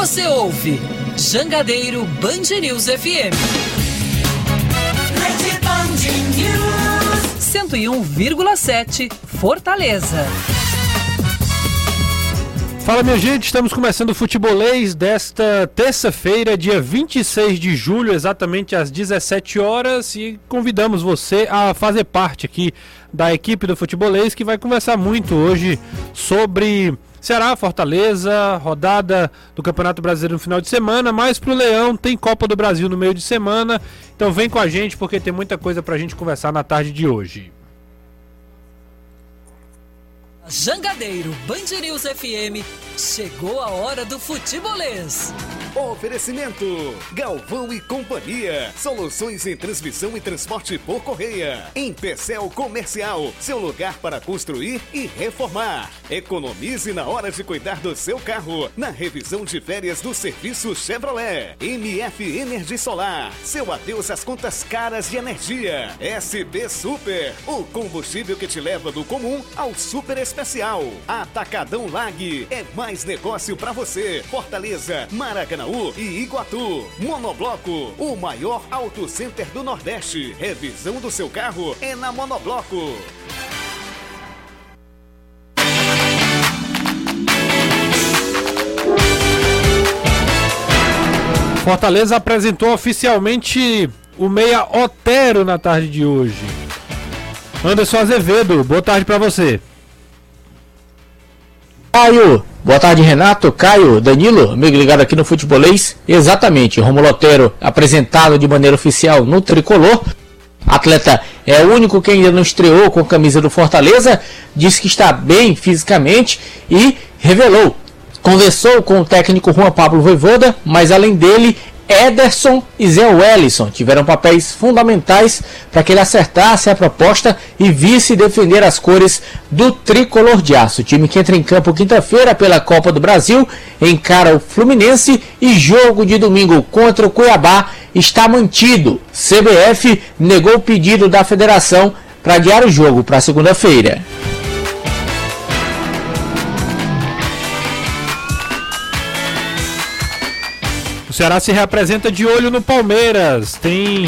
Você ouve Jangadeiro Band News FM. Rede Band News. 101,7 Fortaleza. Fala minha gente, estamos começando o futebolês desta terça-feira, dia 26 de julho, exatamente às 17 horas, e convidamos você a fazer parte aqui da equipe do futebolês que vai conversar muito hoje sobre Ceará, Fortaleza, rodada do Campeonato Brasileiro no final de semana, mas pro Leão tem Copa do Brasil no meio de semana. Então vem com a gente porque tem muita coisa pra gente conversar na tarde de hoje. Jangadeiro Band News FM, chegou a hora do futebolês. Oferecimento: Galvão e Companhia. Soluções em transmissão e transporte por correia. Em Pecel Comercial, seu lugar para construir e reformar. Economize na hora de cuidar do seu carro. Na revisão de férias do serviço Chevrolet. MF Energia Solar. Seu adeus às contas caras de energia. SB Super. O combustível que te leva do comum ao super especial. Atacadão Lag. É mais negócio para você. Fortaleza, Maracanã. Maracanaú e Iguatu. Monobloco, o maior auto center do Nordeste. Revisão do seu carro é na Monobloco. Fortaleza apresentou oficialmente o meia Otero na tarde de hoje. Anderson Azevedo, boa tarde para você. Caio, boa tarde Renato, Caio, Danilo, amigo ligado aqui no Futebolês. Exatamente, Romulo Otero apresentado de maneira oficial no Tricolor. Atleta é o único que ainda não estreou com a camisa do Fortaleza, disse que está bem fisicamente e revelou. Conversou com o técnico Juan Pablo Voivoda, mas além dele Ederson e Zé Wellison tiveram papéis fundamentais para que ele acertasse a proposta e visse defender as cores do tricolor de aço. O time que entra em campo quinta-feira pela Copa do Brasil encara o Fluminense e jogo de domingo contra o Cuiabá está mantido. CBF negou o pedido da federação para adiar o jogo para segunda-feira. Ceará se reapresenta de olho no Palmeiras. Tem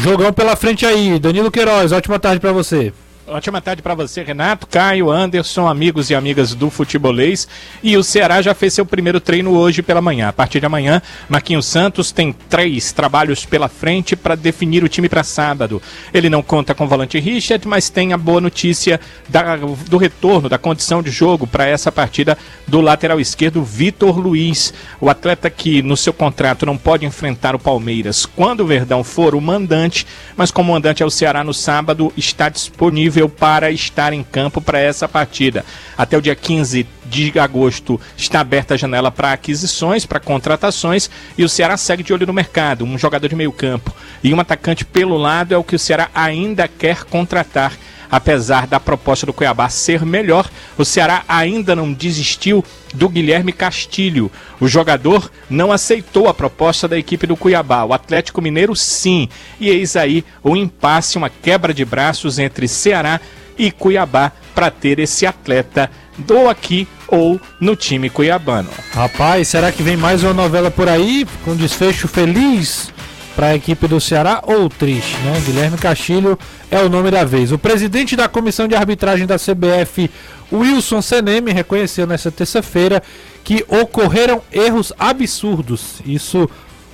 jogão pela frente aí. Danilo Queiroz, ótima tarde para você. Ótima tarde para você, Renato, Caio, Anderson, amigos e amigas do futebolês. E o Ceará já fez seu primeiro treino hoje pela manhã. A partir de amanhã, Marquinhos Santos tem três trabalhos pela frente para definir o time para sábado. Ele não conta com o volante Richard, mas tem a boa notícia da, do retorno, da condição de jogo para essa partida do lateral esquerdo Vitor Luiz. O atleta que no seu contrato não pode enfrentar o Palmeiras quando o Verdão for o mandante, mas como mandante é o Ceará no sábado, está disponível disponível para estar em campo para essa partida. Até o dia 15 de agosto está aberta a janela para aquisições, para contratações e o Ceará segue de olho no mercado. Um jogador de meio campo e um atacante pelo lado é o que o Ceará ainda quer contratar. Apesar da proposta do Cuiabá ser melhor, o Ceará ainda não desistiu do Guilherme Castilho. O jogador não aceitou a proposta da equipe do Cuiabá. O Atlético Mineiro, sim. E eis aí o impasse, uma quebra de braços entre Ceará e Cuiabá para ter esse atleta do aqui ou no time cuiabano. Rapaz, será que vem mais uma novela por aí com desfecho feliz para a equipe do Ceará ou triste, né? Guilherme Castilho é o nome da vez. O presidente da comissão de arbitragem da CBF, Wilson Seneme, reconheceu nesta terça-feira que ocorreram erros absurdos. Isso,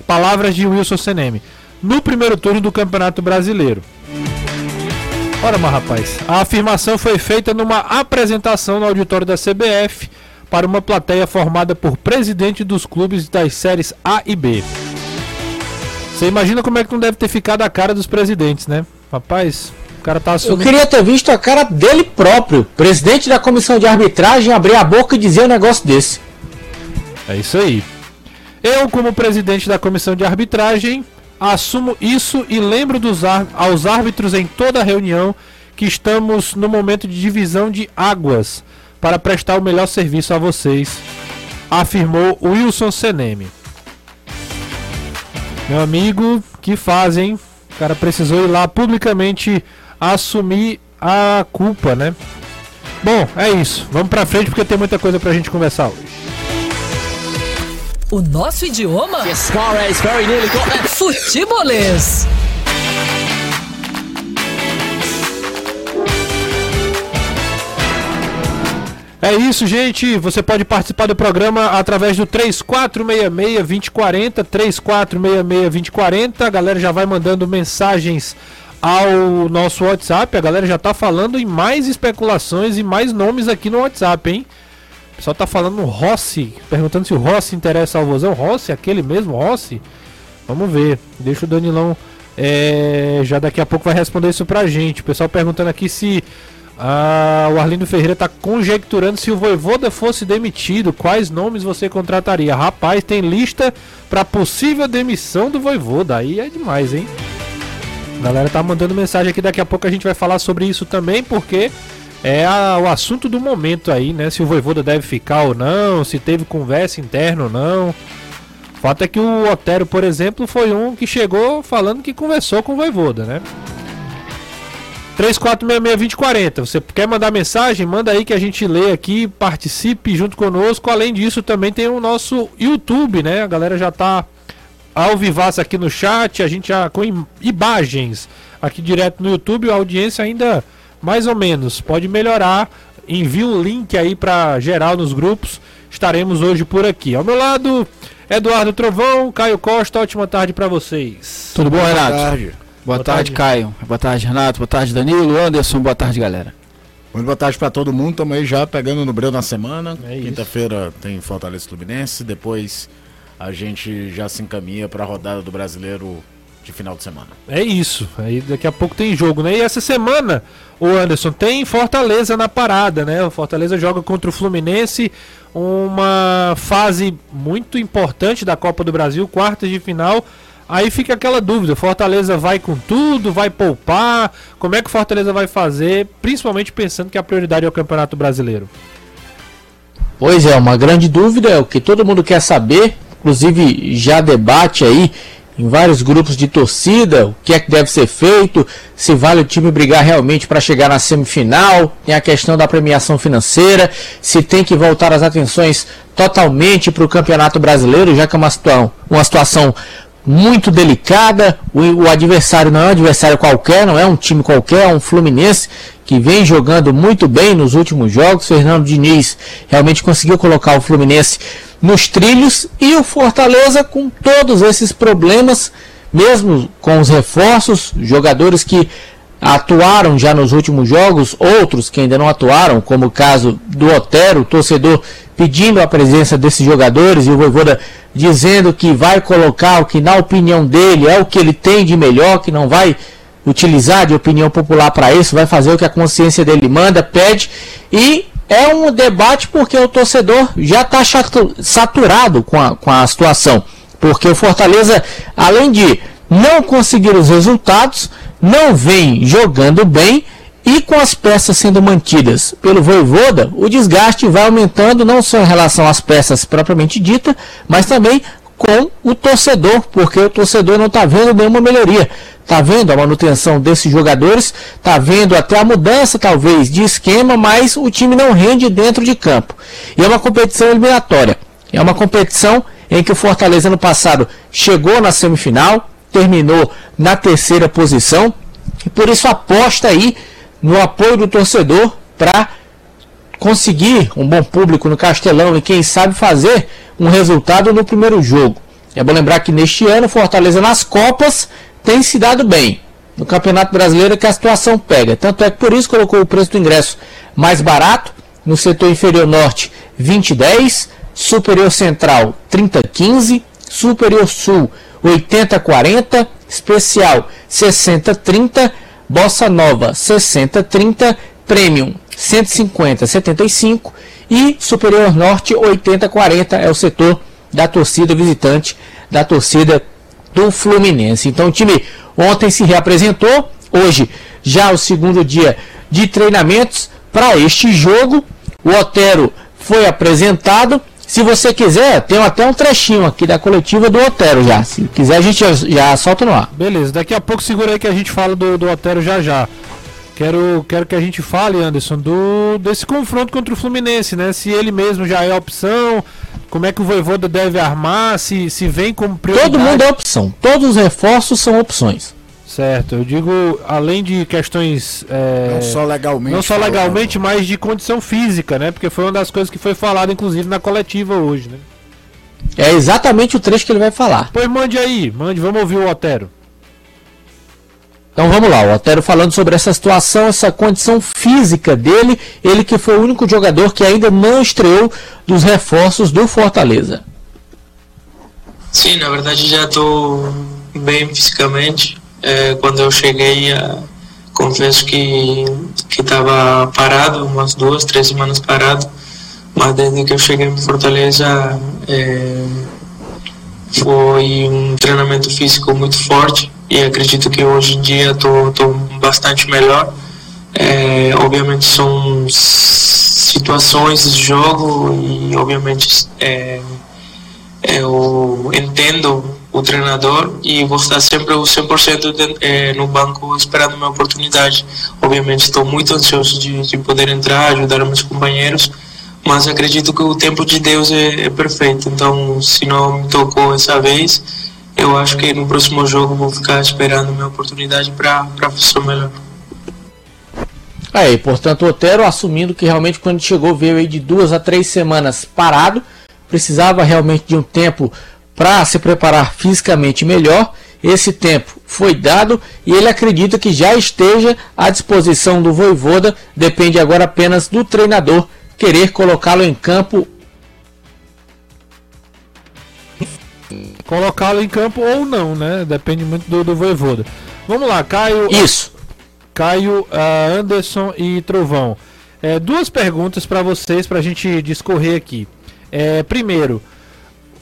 palavras de Wilson Seneme, no primeiro turno do Campeonato Brasileiro. Ora, mas rapaz, a afirmação foi feita numa apresentação no auditório da CBF para uma plateia formada por presidente dos clubes das séries A e B. Você imagina como é que não deve ter ficado a cara dos presidentes, né? Rapaz, o cara tá assumindo... Eu queria ter visto a cara dele próprio, presidente da comissão de arbitragem, abrir a boca e dizer um negócio desse. É isso aí. Eu, como presidente da comissão de arbitragem, assumo isso e lembro dos aos árbitros em toda a reunião que estamos no momento de divisão de águas para prestar o melhor serviço a vocês, afirmou Wilson Seneme. Meu amigo, que faz, hein? O cara precisou ir lá publicamente assumir a culpa, né? Bom, é isso. Vamos pra frente porque tem muita coisa pra gente conversar hoje. O nosso idioma? Futebolês. É isso, gente. Você pode participar do programa através do 3466-2040. 3466-2040. A galera já vai mandando mensagens ao nosso WhatsApp. A galera já tá falando em mais especulações e mais nomes aqui no WhatsApp, hein? O pessoal tá falando Rossi, perguntando se o Rossi interessa ao Vozão. Rossi, aquele mesmo Rossi? Vamos ver. Deixa o Danilão. É, já daqui a pouco vai responder isso pra gente. O pessoal perguntando aqui se ah, o Arlindo Ferreira está conjecturando se o Voivoda fosse demitido, quais nomes você contrataria? Rapaz, tem lista para possível demissão do Voivoda. Aí é demais, hein? A galera tá mandando mensagem aqui, daqui a pouco a gente vai falar sobre isso também, porque é a, o assunto do momento aí, né? Se o Voivoda deve ficar ou não, se teve conversa interna ou não. O fato é que o Otero, por exemplo, foi um que chegou falando que conversou com o Voivoda, né? 3466-2040. Você quer mandar mensagem? Manda aí que a gente lê aqui, participe junto conosco. Além disso, também tem o nosso YouTube, né? A galera já tá ao vivaço aqui no chat, a gente já com imagens aqui direto no YouTube, a audiência ainda mais ou menos. Pode melhorar. Envie o um link aí para geral nos grupos. Estaremos hoje por aqui. Ao meu lado, Eduardo Trovão, Caio Costa, ótima tarde para vocês. Tudo bom, Renato? Boa tarde. Boa, boa tarde, tarde, Caio. Boa tarde, Renato. Boa tarde, Danilo. Anderson, boa tarde, galera. Muito boa tarde para todo mundo. Estamos aí já pegando no breu na semana. É Quinta-feira tem Fortaleza Fluminense. Depois a gente já se encaminha para a rodada do brasileiro de final de semana. É isso. Aí daqui a pouco tem jogo, né? E essa semana, o Anderson, tem Fortaleza na parada, né? O Fortaleza joga contra o Fluminense, uma fase muito importante da Copa do Brasil, quartas de final. Aí fica aquela dúvida: Fortaleza vai com tudo, vai poupar? Como é que o Fortaleza vai fazer? Principalmente pensando que a prioridade é o Campeonato Brasileiro. Pois é, uma grande dúvida, é o que todo mundo quer saber, inclusive já debate aí em vários grupos de torcida, o que é que deve ser feito, se vale o time brigar realmente para chegar na semifinal, tem a questão da premiação financeira, se tem que voltar as atenções totalmente para o Campeonato Brasileiro, já que é uma situação, uma situação muito delicada. O, o, adversário não é um adversário qualquer, não é um time qualquer, é um Fluminense que vem jogando muito bem nos últimos jogos. Fernando Diniz realmente conseguiu colocar o Fluminense nos trilhos e o Fortaleza com todos esses problemas, mesmo com os reforços, jogadores que atuaram já nos últimos jogos, outros que ainda não atuaram, como o caso do Otero, torcedor pedindo a presença desses jogadores e o Voivoda dizendo que vai colocar o que na opinião dele é o que ele tem de melhor, que não vai utilizar de opinião popular para isso, vai fazer o que a consciência dele manda, pede e é um debate porque o torcedor já está saturado com a, com a situação. Porque o Fortaleza, além de não conseguir os resultados, não vem jogando bem e com as peças sendo mantidas pelo Voivoda, o desgaste vai aumentando não só em relação às peças propriamente dita, mas também com o torcedor, porque o torcedor não está vendo nenhuma melhoria. Está vendo a manutenção desses jogadores, está vendo até a mudança, talvez, de esquema, mas o time não rende dentro de campo. E é uma competição eliminatória. É uma competição em que o Fortaleza no passado chegou na semifinal, terminou na terceira posição, e por isso aposta aí no apoio do torcedor para conseguir um bom público no Castelão e quem sabe fazer um resultado no primeiro jogo. É bom lembrar que neste ano Fortaleza nas Copas tem se dado bem. No Campeonato Brasileiro é que a situação pega. Tanto é que por isso colocou o preço do ingresso mais barato. No setor inferior norte, 2010. Superior central, 3015. Superior sul, 8040. Especial, 6030. Bossa Nova, 6030. Premium, 15075. E Superior Norte, 8040. É o setor da torcida visitante, da torcida do Fluminense. Então o time ontem se reapresentou, hoje já o segundo dia de treinamentos para este jogo. O Otero foi apresentado. Se você quiser, tem até um trechinho aqui da coletiva do Otero já. Se quiser, a gente já, já solta no ar. Beleza, daqui a pouco segura aí que a gente fala do, do Otero já já. Quero, quero que a gente fale, Anderson, do desse confronto contra o Fluminense, né? Se ele mesmo já é opção, como é que o Voivoda deve armar, se, se vem como prioridade. Todo mundo é opção. Todos os reforços são opções. Certo, eu digo, além de questões. É, Não só legalmente. não só falando. legalmente, mas de condição física, né? Porque foi uma das coisas que foi falada, inclusive, na coletiva hoje, né? É exatamente o trecho que ele vai falar. Pois mande aí, mande, vamos ouvir o Otero. Então vamos lá, o Otero falando sobre essa situação, essa condição física dele, ele que foi o único jogador que ainda não estreou dos reforços do Fortaleza. Sim, na verdade já estou bem fisicamente. É, quando eu cheguei, ah, confesso que que estava parado, umas duas, três semanas parado. Mas desde que eu cheguei em Fortaleza, é, foi um treinamento físico muito forte e acredito que hoje em dia estou bastante melhor. É, obviamente são situações de jogo e obviamente é, eu entendo o treinador e vou estar sempre o 100% de, eh, no banco esperando minha oportunidade. Obviamente estou muito ansioso de, de poder entrar, ajudar meus companheiros, mas acredito que o tempo de Deus é, é perfeito. Então, se não me tocou essa vez, eu acho que no próximo jogo vou ficar esperando minha oportunidade para o melhor. Aí, portanto, Otero assumindo que realmente quando chegou veio aí de duas a três semanas parado, precisava realmente de um tempo para se preparar fisicamente melhor. Esse tempo foi dado e ele acredita que já esteja à disposição do Voivoda. Depende agora apenas do treinador querer colocá-lo em campo. Colocá-lo em campo ou não, né? Depende muito do, do Voivoda. Vamos lá, Caio. Isso. Caio, ah, Anderson e Trovão. É, duas perguntas para vocês, para a gente discorrer aqui. É, primeiro,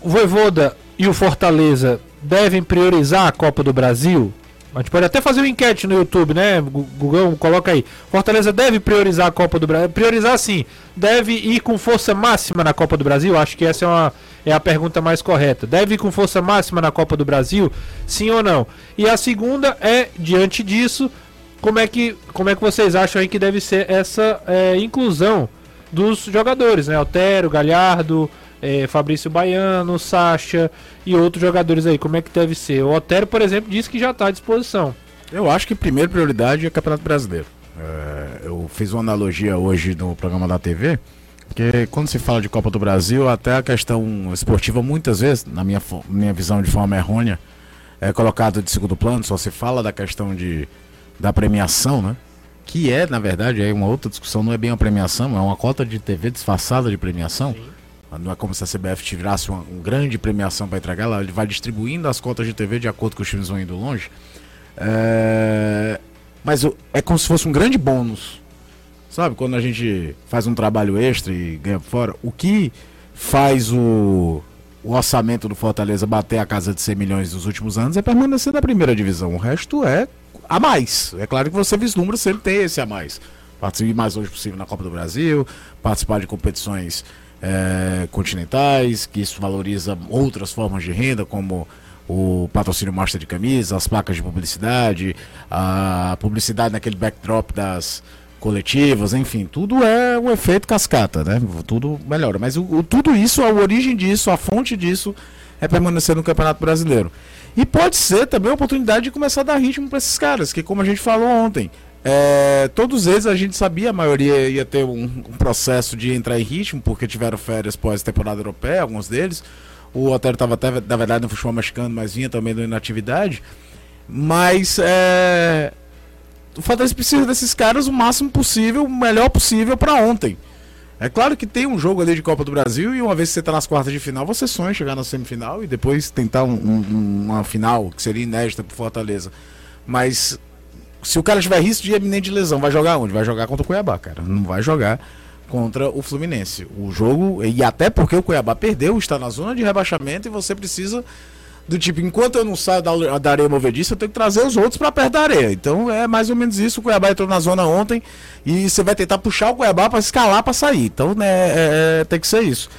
o Voivoda e o Fortaleza devem priorizar a Copa do Brasil? A gente pode até fazer uma enquete no YouTube, né? Gu- Gugão, coloca aí. Fortaleza deve priorizar a Copa do Brasil? Priorizar sim. Deve ir com força máxima na Copa do Brasil? Acho que essa é, uma, é a pergunta mais correta. Deve ir com força máxima na Copa do Brasil? Sim ou não? E a segunda é, diante disso, como é que, como é que vocês acham aí que deve ser essa é, inclusão dos jogadores, né? Altero, Galhardo, é, Fabrício Baiano, Sacha e outros jogadores aí. Como é que deve ser? O Otero, por exemplo, disse que já está à disposição. Eu acho que primeira prioridade é Campeonato Brasileiro. É, eu fiz uma analogia hoje no programa da TV, porque quando se fala de Copa do Brasil, até a questão esportiva, muitas vezes, na minha, minha visão de forma errônea, é colocado de segundo plano, só se fala da questão de, da premiação, né? Que é, na verdade, é uma outra discussão, não é bem uma premiação, é uma cota de TV disfarçada de premiação. Não é como se a CBF tirasse uma, uma grande premiação para entregar, ela vai distribuindo as cotas de TV de acordo com os times vão indo longe. É, Mas é como se fosse um grande bônus. Sabe, quando a gente faz um trabalho extra e ganha fora, o que faz o, o orçamento do Fortaleza bater a casa de 100 milhões nos últimos anos é permanecer na primeira divisão. O resto é a mais. É claro que você vislumbra sempre ter esse a mais. Participar mais longe possível na Copa do Brasil, participar de competições eh, continentais, que isso valoriza outras formas de renda, como o patrocínio master de camisa, as placas de publicidade, a publicidade naquele backdrop das coletivas, enfim, tudo é um efeito cascata, né? Tudo melhora. Mas o, o- tudo isso, a origem disso, a fonte disso é permanecer no Campeonato Brasileiro. E pode ser também a oportunidade de começar a dar ritmo para esses caras, que como a gente falou ontem, é, todos eles a gente sabia, a maioria ia ter um, um processo de entrar em ritmo, porque tiveram férias pós-temporada europeia, alguns deles. O Otero estava até, na verdade, no futebol mexicano, mas vinha também da inatividade. Mas é, o Fortaleza precisa desses caras o máximo possível, o melhor possível para ontem. É claro que tem um jogo ali de Copa do Brasil e uma vez que você tá nas quartas de final, você sonha chegar na semifinal e depois tentar um- um- uma final que seria inédita pro Fortaleza. Mas se o cara tiver risco de eminente lesão, vai jogar onde? Vai jogar contra o Cuiabá, cara. Não vai jogar contra o Fluminense. O jogo, e até porque o Cuiabá perdeu, está na zona de rebaixamento e você precisa do tipo, enquanto eu não saio da, da areia movediça, eu tenho que trazer os outros para perto da areia. Então é mais ou menos isso. O Cuiabá entrou na zona ontem e você vai tentar puxar o Cuiabá para escalar para sair. Então, né, é- é- tem que ser isso.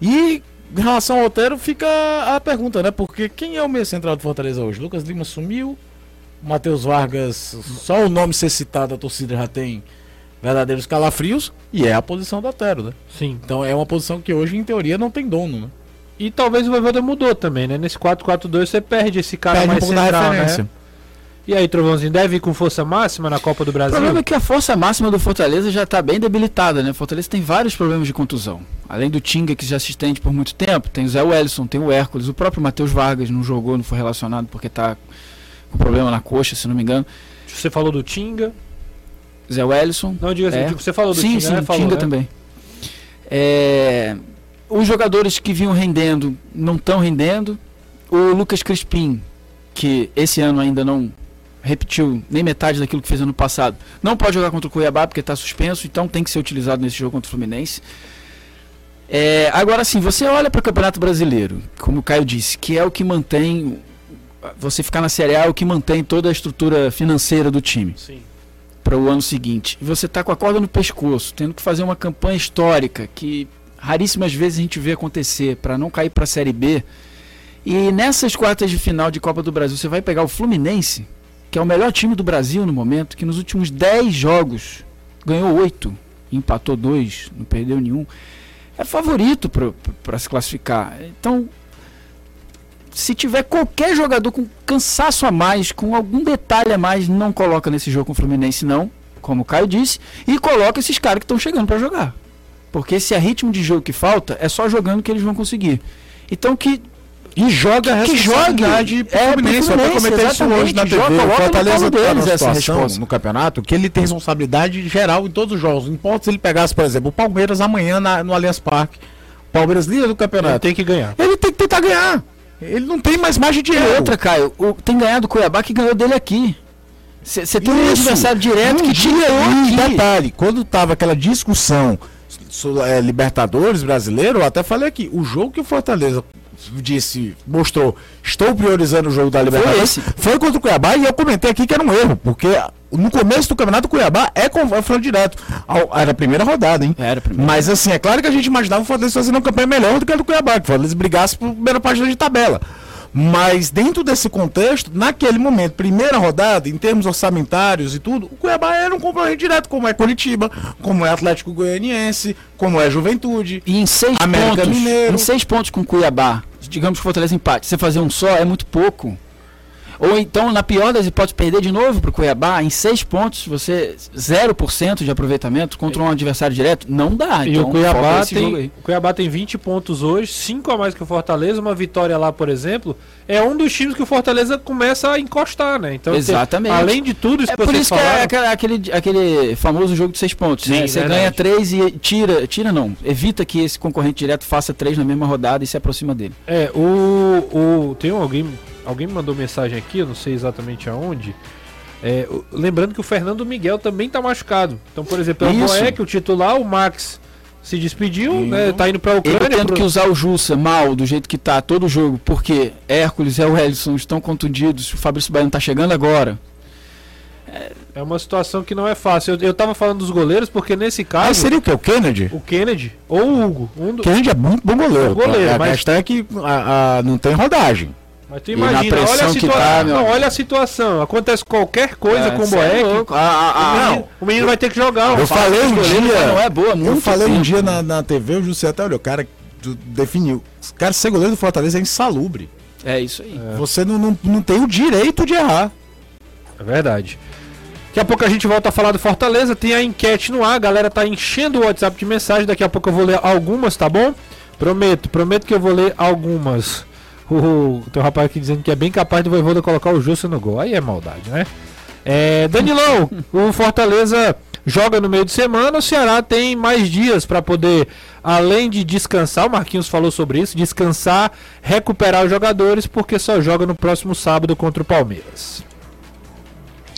E em relação ao Otero, fica a pergunta, né? Porque quem é o meio central do Fortaleza hoje? Lucas Lima sumiu, Matheus Vargas, só o nome ser citado, a torcida já tem verdadeiros calafrios, e é a posição do Otero, né? Sim. Então é uma posição que hoje, em teoria, não tem dono, né? E talvez o Voivoda mudou também, né? Nesse 4-4-2 você perde esse cara Perde um mais da central, né? E aí, Trovãozinho, deve ir com força máxima na Copa do O Brasil? problema é que a força máxima do Fortaleza já está bem debilitada, né? Fortaleza tem vários problemas de contusão. Além do Tinga, que já se estende por muito tempo, tem o Zé Wellison, tem o Hércules, o próprio Matheus Vargas não jogou, não foi relacionado porque está com problema na coxa, se não me engano. Você falou do Tinga. Zé Wellison. Não, diga assim, É. você falou do sim, Tinga, sim, né? Falou, Tinga né? também. É, os jogadores que vinham rendendo não estão rendendo. O Lucas Crispim, que esse ano ainda não repetiu nem metade daquilo que fez ano passado, não pode jogar contra o Cuiabá porque está suspenso, então tem que ser utilizado nesse jogo contra o Fluminense. É, agora sim, você olha para o Campeonato Brasileiro, como o Caio disse, que é o que mantém você ficar na Série A, é o que mantém toda a estrutura financeira do time Sim. para o ano seguinte. E você está com a corda no pescoço, tendo que fazer uma campanha histórica que raríssimas vezes a gente vê acontecer para não cair para a Série B. E nessas quartas de final de Copa do Brasil, você vai pegar o Fluminense, que é o melhor time do Brasil no momento, que nos últimos 10 jogos ganhou 8, empatou 2, não perdeu nenhum. É favorito para se classificar. Então, se tiver qualquer jogador com cansaço a mais, com algum detalhe a mais, não coloca nesse jogo com o Fluminense, não, como o Caio disse, e coloca esses caras que estão chegando para jogar. Porque se é ritmo de jogo que falta, é só jogando que eles vão conseguir. Então que E joga a Que responsabilidade jogue. pro É, pro Fluminense. Eu até Fluminense, comentei isso hoje na. TV. Joga, O no Fortaleza colo tá deles essa situação resposta. no campeonato que ele tem responsabilidade geral em todos os jogos. Não importa se ele pegasse, por exemplo, o Palmeiras amanhã na- no Allianz Parque. Palmeiras líder do Ele campeonato. tem que ganhar. Ele tem que tentar ganhar. Ele não tem mais margem de erro. outra, Caio, o, tem ganhado o Cuiabá que ganhou dele aqui. Você tem um Isso. adversário direto Um que ali, aqui. detalhe, quando tava aquela discussão sobre é, Libertadores brasileiro, eu até falei aqui, o jogo que o Fortaleza disse, mostrou, estou priorizando o jogo da Libertadores, esse. foi contra o Cuiabá e eu comentei aqui que era um erro, porque no começo do campeonato o Cuiabá é confronto direto. Ao- Era a primeira rodada, hein? Era a primeira. Mas assim, é claro que a gente imaginava o Fortaleza fazendo uma campanha melhor do que a do Cuiabá, que o Fortaleza brigasse por primeira página de tabela. Mas dentro desse contexto, naquele momento, primeira rodada, em termos orçamentários e tudo, o Cuiabá era um concorrente direto, como é Curitiba, como é Atlético Goianiense, como é Juventude. E em seis América pontos, Mineiro. em seis pontos com o Cuiabá, digamos que o Fortaleza empate, você fazer um só é muito pouco. Ou então, na pior das hipóteses, perder de novo para o Cuiabá, em seis pontos, você 0% de aproveitamento contra um adversário direto, não dá. E então, o Cuiabá, tem, o Cuiabá tem 20 pontos hoje, 5 a mais que o Fortaleza. Uma vitória lá, por exemplo, é um dos times que o Fortaleza começa a encostar, né? Então, Exatamente. além de tudo isso É que por isso que é falaram, aquele, aquele, famoso jogo de seis pontos. Sim, né? Você verdade. ganha três e tira, tira não, evita que esse concorrente direto faça três na mesma rodada e se aproxima dele. É, o, o. Tem alguém. Alguém me mandou mensagem aqui, eu não sei exatamente aonde. É, lembrando que o Fernando Miguel também tá machucado. Então, por exemplo, é o. Boeck, o titular, o Max se despediu, né? Tá indo pra Ele Ucrânia. tendo pro- que usar o Jussa mal, do jeito que tá todo jogo, porque Hércules e o Ellison estão contundidos, o Fabrício Baiano tá chegando agora. É uma situação que não é fácil. Eu, eu tava falando dos goleiros porque nesse Aí caso, seria o que? O Kennedy? o Kennedy ou o Hugo. Um do... O Kennedy é muito bom goleiro. Bom goleiro, a mas- questão é que a- a- não tem rodagem. Mas tu na imagina, olha a tá, meu não, olha a situação. Acontece qualquer coisa É, com o é Boeck. louco. o, Ah, ah, ah, menino, o menino vai ter que jogar. Eu falei um dia. não é boa, Eu muito falei um dia na, na TV, o José até olhou, o cara definiu. Cara, ser goleiro do Fortaleza é insalubre. É isso aí. Você não, não, não tem o direito de errar. É verdade. Daqui a pouco a gente volta a falar do Fortaleza. Tem a enquete no ar. A galera tá enchendo o WhatsApp de mensagem. Daqui a pouco eu vou ler algumas, tá bom? Prometo, prometo que eu vou ler algumas. O, tem um rapaz aqui dizendo que é bem capaz do Voivoda colocar o Justo no gol. Aí é maldade, né? É, Danilão, o Fortaleza joga no meio de semana. O Ceará tem mais dias para poder, além de descansar, o Marquinhos falou sobre isso, descansar, recuperar os jogadores, porque só joga no próximo sábado contra o Palmeiras.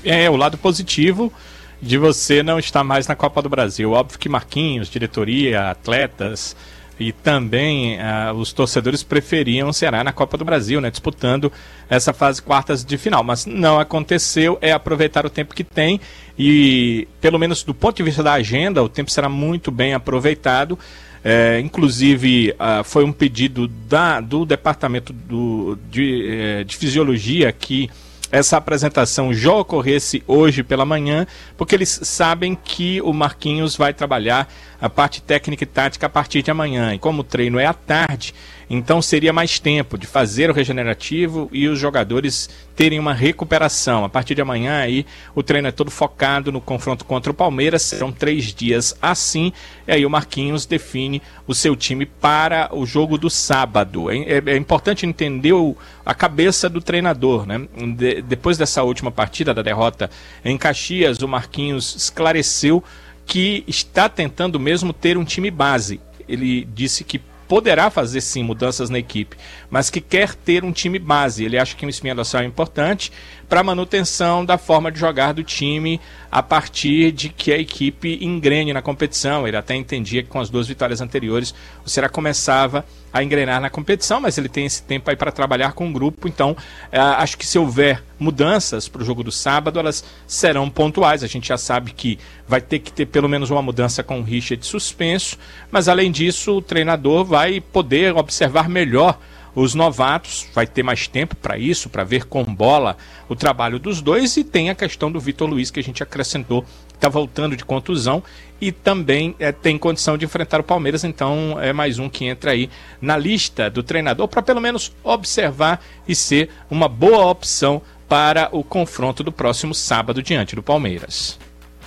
É, o lado positivo de você não estar mais na Copa do Brasil. Óbvio que Marquinhos, diretoria, atletas e também ah, os torcedores preferiam o Ceará na Copa do Brasil, né, disputando essa fase quartas de final. Mas não aconteceu, é aproveitar o tempo que tem e, pelo menos do ponto de vista da agenda, o tempo será muito bem aproveitado. É, inclusive, ah, foi um pedido da, do Departamento do, de, eh, de Fisiologia que essa apresentação já ocorresse hoje pela manhã, porque eles sabem que o Marquinhos vai trabalhar a parte técnica e tática a partir de amanhã. E como o treino é à tarde, Então seria mais tempo de fazer o regenerativo e os jogadores terem uma recuperação. A partir de amanhã aí o treino é todo focado no confronto contra o Palmeiras. Serão três dias assim. E aí o Marquinhos define o seu time para o jogo do sábado. É, é, é importante entender o, a cabeça do treinador, né? De, depois dessa última partida da derrota em Caxias, o Marquinhos esclareceu que está tentando mesmo ter um time base. Ele disse que poderá fazer sim mudanças na equipe, mas que quer ter um time base. Ele acha que uma espinha dorsal é importante para a manutenção da forma de jogar do time a partir de que a equipe engrene na competição. Ele até entendia que com as duas vitórias anteriores o Ceará começava a engrenar na competição, mas ele tem esse tempo aí para trabalhar com o grupo. Então, é, acho que se houver mudanças para o jogo do sábado, elas serão pontuais. A gente já sabe que vai ter que ter pelo menos uma mudança com o Richard suspenso, mas além disso, o treinador vai poder observar melhor os novatos, vai ter mais tempo para isso, para ver com bola o trabalho dos dois, e tem a questão do Vitor Luiz que a gente acrescentou, está voltando de contusão e também é, tem condição de enfrentar o Palmeiras, então é mais um que entra aí na lista do treinador para pelo menos observar e ser uma boa opção para o confronto do próximo sábado diante do Palmeiras.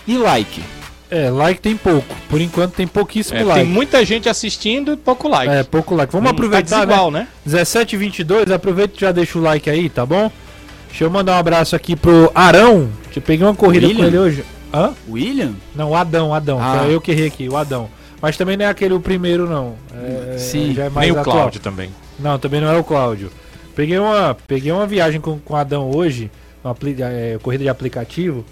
E like? É, like tem pouco. Por enquanto tem pouquíssimo é, like. Tem muita gente assistindo e pouco like. É, pouco like. Vamos Hum, aproveitar, tá desigual, né? né? 17 22, aproveita e já deixa o like aí, tá bom? Deixa eu mandar um abraço aqui pro Arão. Eu peguei uma corrida William? com ele hoje. Hã? William? Não, o Adão, Adão. Ah. eu que errei aqui, o Adão. Mas também não é aquele o primeiro, não. É, Sim. já é mais Nem o atual. Cláudio também. Não, também não é o Cláudio. Peguei uma, peguei uma viagem com, com o Adão hoje, uma é, corrida de aplicativo.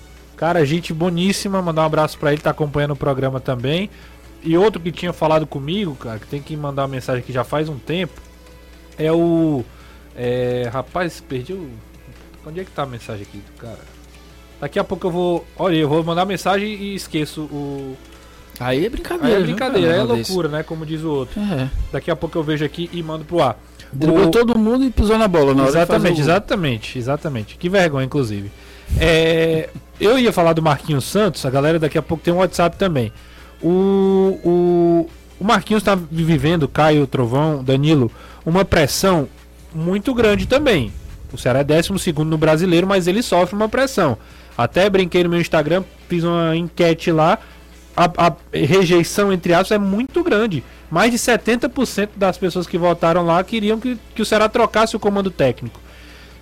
Cara, gente boníssima, mandar um abraço pra ele, tá acompanhando o programa também. E outro que tinha falado comigo, cara, que tem que mandar uma mensagem aqui já faz um tempo, é o. É, rapaz, perdi o. Onde é que tá a mensagem aqui, cara? Daqui a pouco eu vou. Olha, eu vou mandar mensagem e esqueço o. Aí é brincadeira. Aí é brincadeira, cara, é loucura, né? Como diz o outro. É. Daqui a pouco eu vejo aqui e mando pro ar. Driblou O- todo mundo e pisou na bola na Exatamente, exatamente, exatamente. Que vergonha, inclusive. É, eu ia falar do Marquinhos Santos, a galera daqui a pouco tem um WhatsApp também. O, o, o Marquinhos está vivendo, Caio, Trovão, Danilo, uma pressão muito grande também. O Ceará é 12 no brasileiro, mas ele sofre uma pressão. Até brinquei no meu Instagram, fiz uma enquete lá. A, a rejeição, entre aspas, é muito grande. Mais de 70% das pessoas que votaram lá queriam que, que o Ceará trocasse o comando técnico.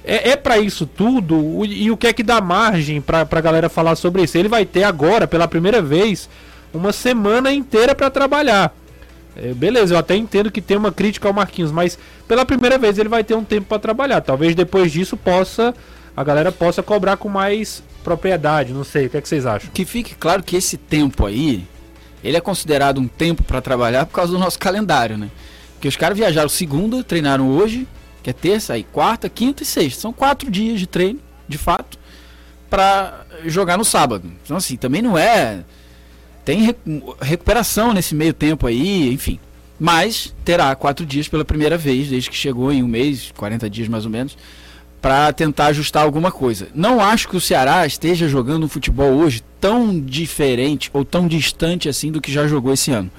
É, é para isso tudo? E o que é que dá margem pra, pra galera falar sobre isso? Ele vai ter agora, pela primeira vez, uma semana inteira para trabalhar. É, beleza, eu até entendo que tem uma crítica ao Marquinhos, mas pela primeira vez ele vai ter um tempo para trabalhar. Talvez depois disso possa a galera possa cobrar com mais propriedade. Não sei, o que, é que vocês acham? Que fique claro que esse tempo aí, ele é considerado um tempo para trabalhar por causa do nosso calendário, né? Porque os caras viajaram segunda, treinaram hoje, que é terça, aí quarta, quinta e sexta. São quatro dias de treino, de fato, para jogar no sábado. Então assim, também não é tem re- recuperação nesse meio tempo aí, enfim. Mas terá quatro dias pela primeira vez, desde que chegou em um mês, 40 dias mais ou menos, para tentar ajustar alguma coisa. Não acho que o Ceará esteja jogando um futebol hoje tão diferente ou tão distante assim do que já jogou esse ano.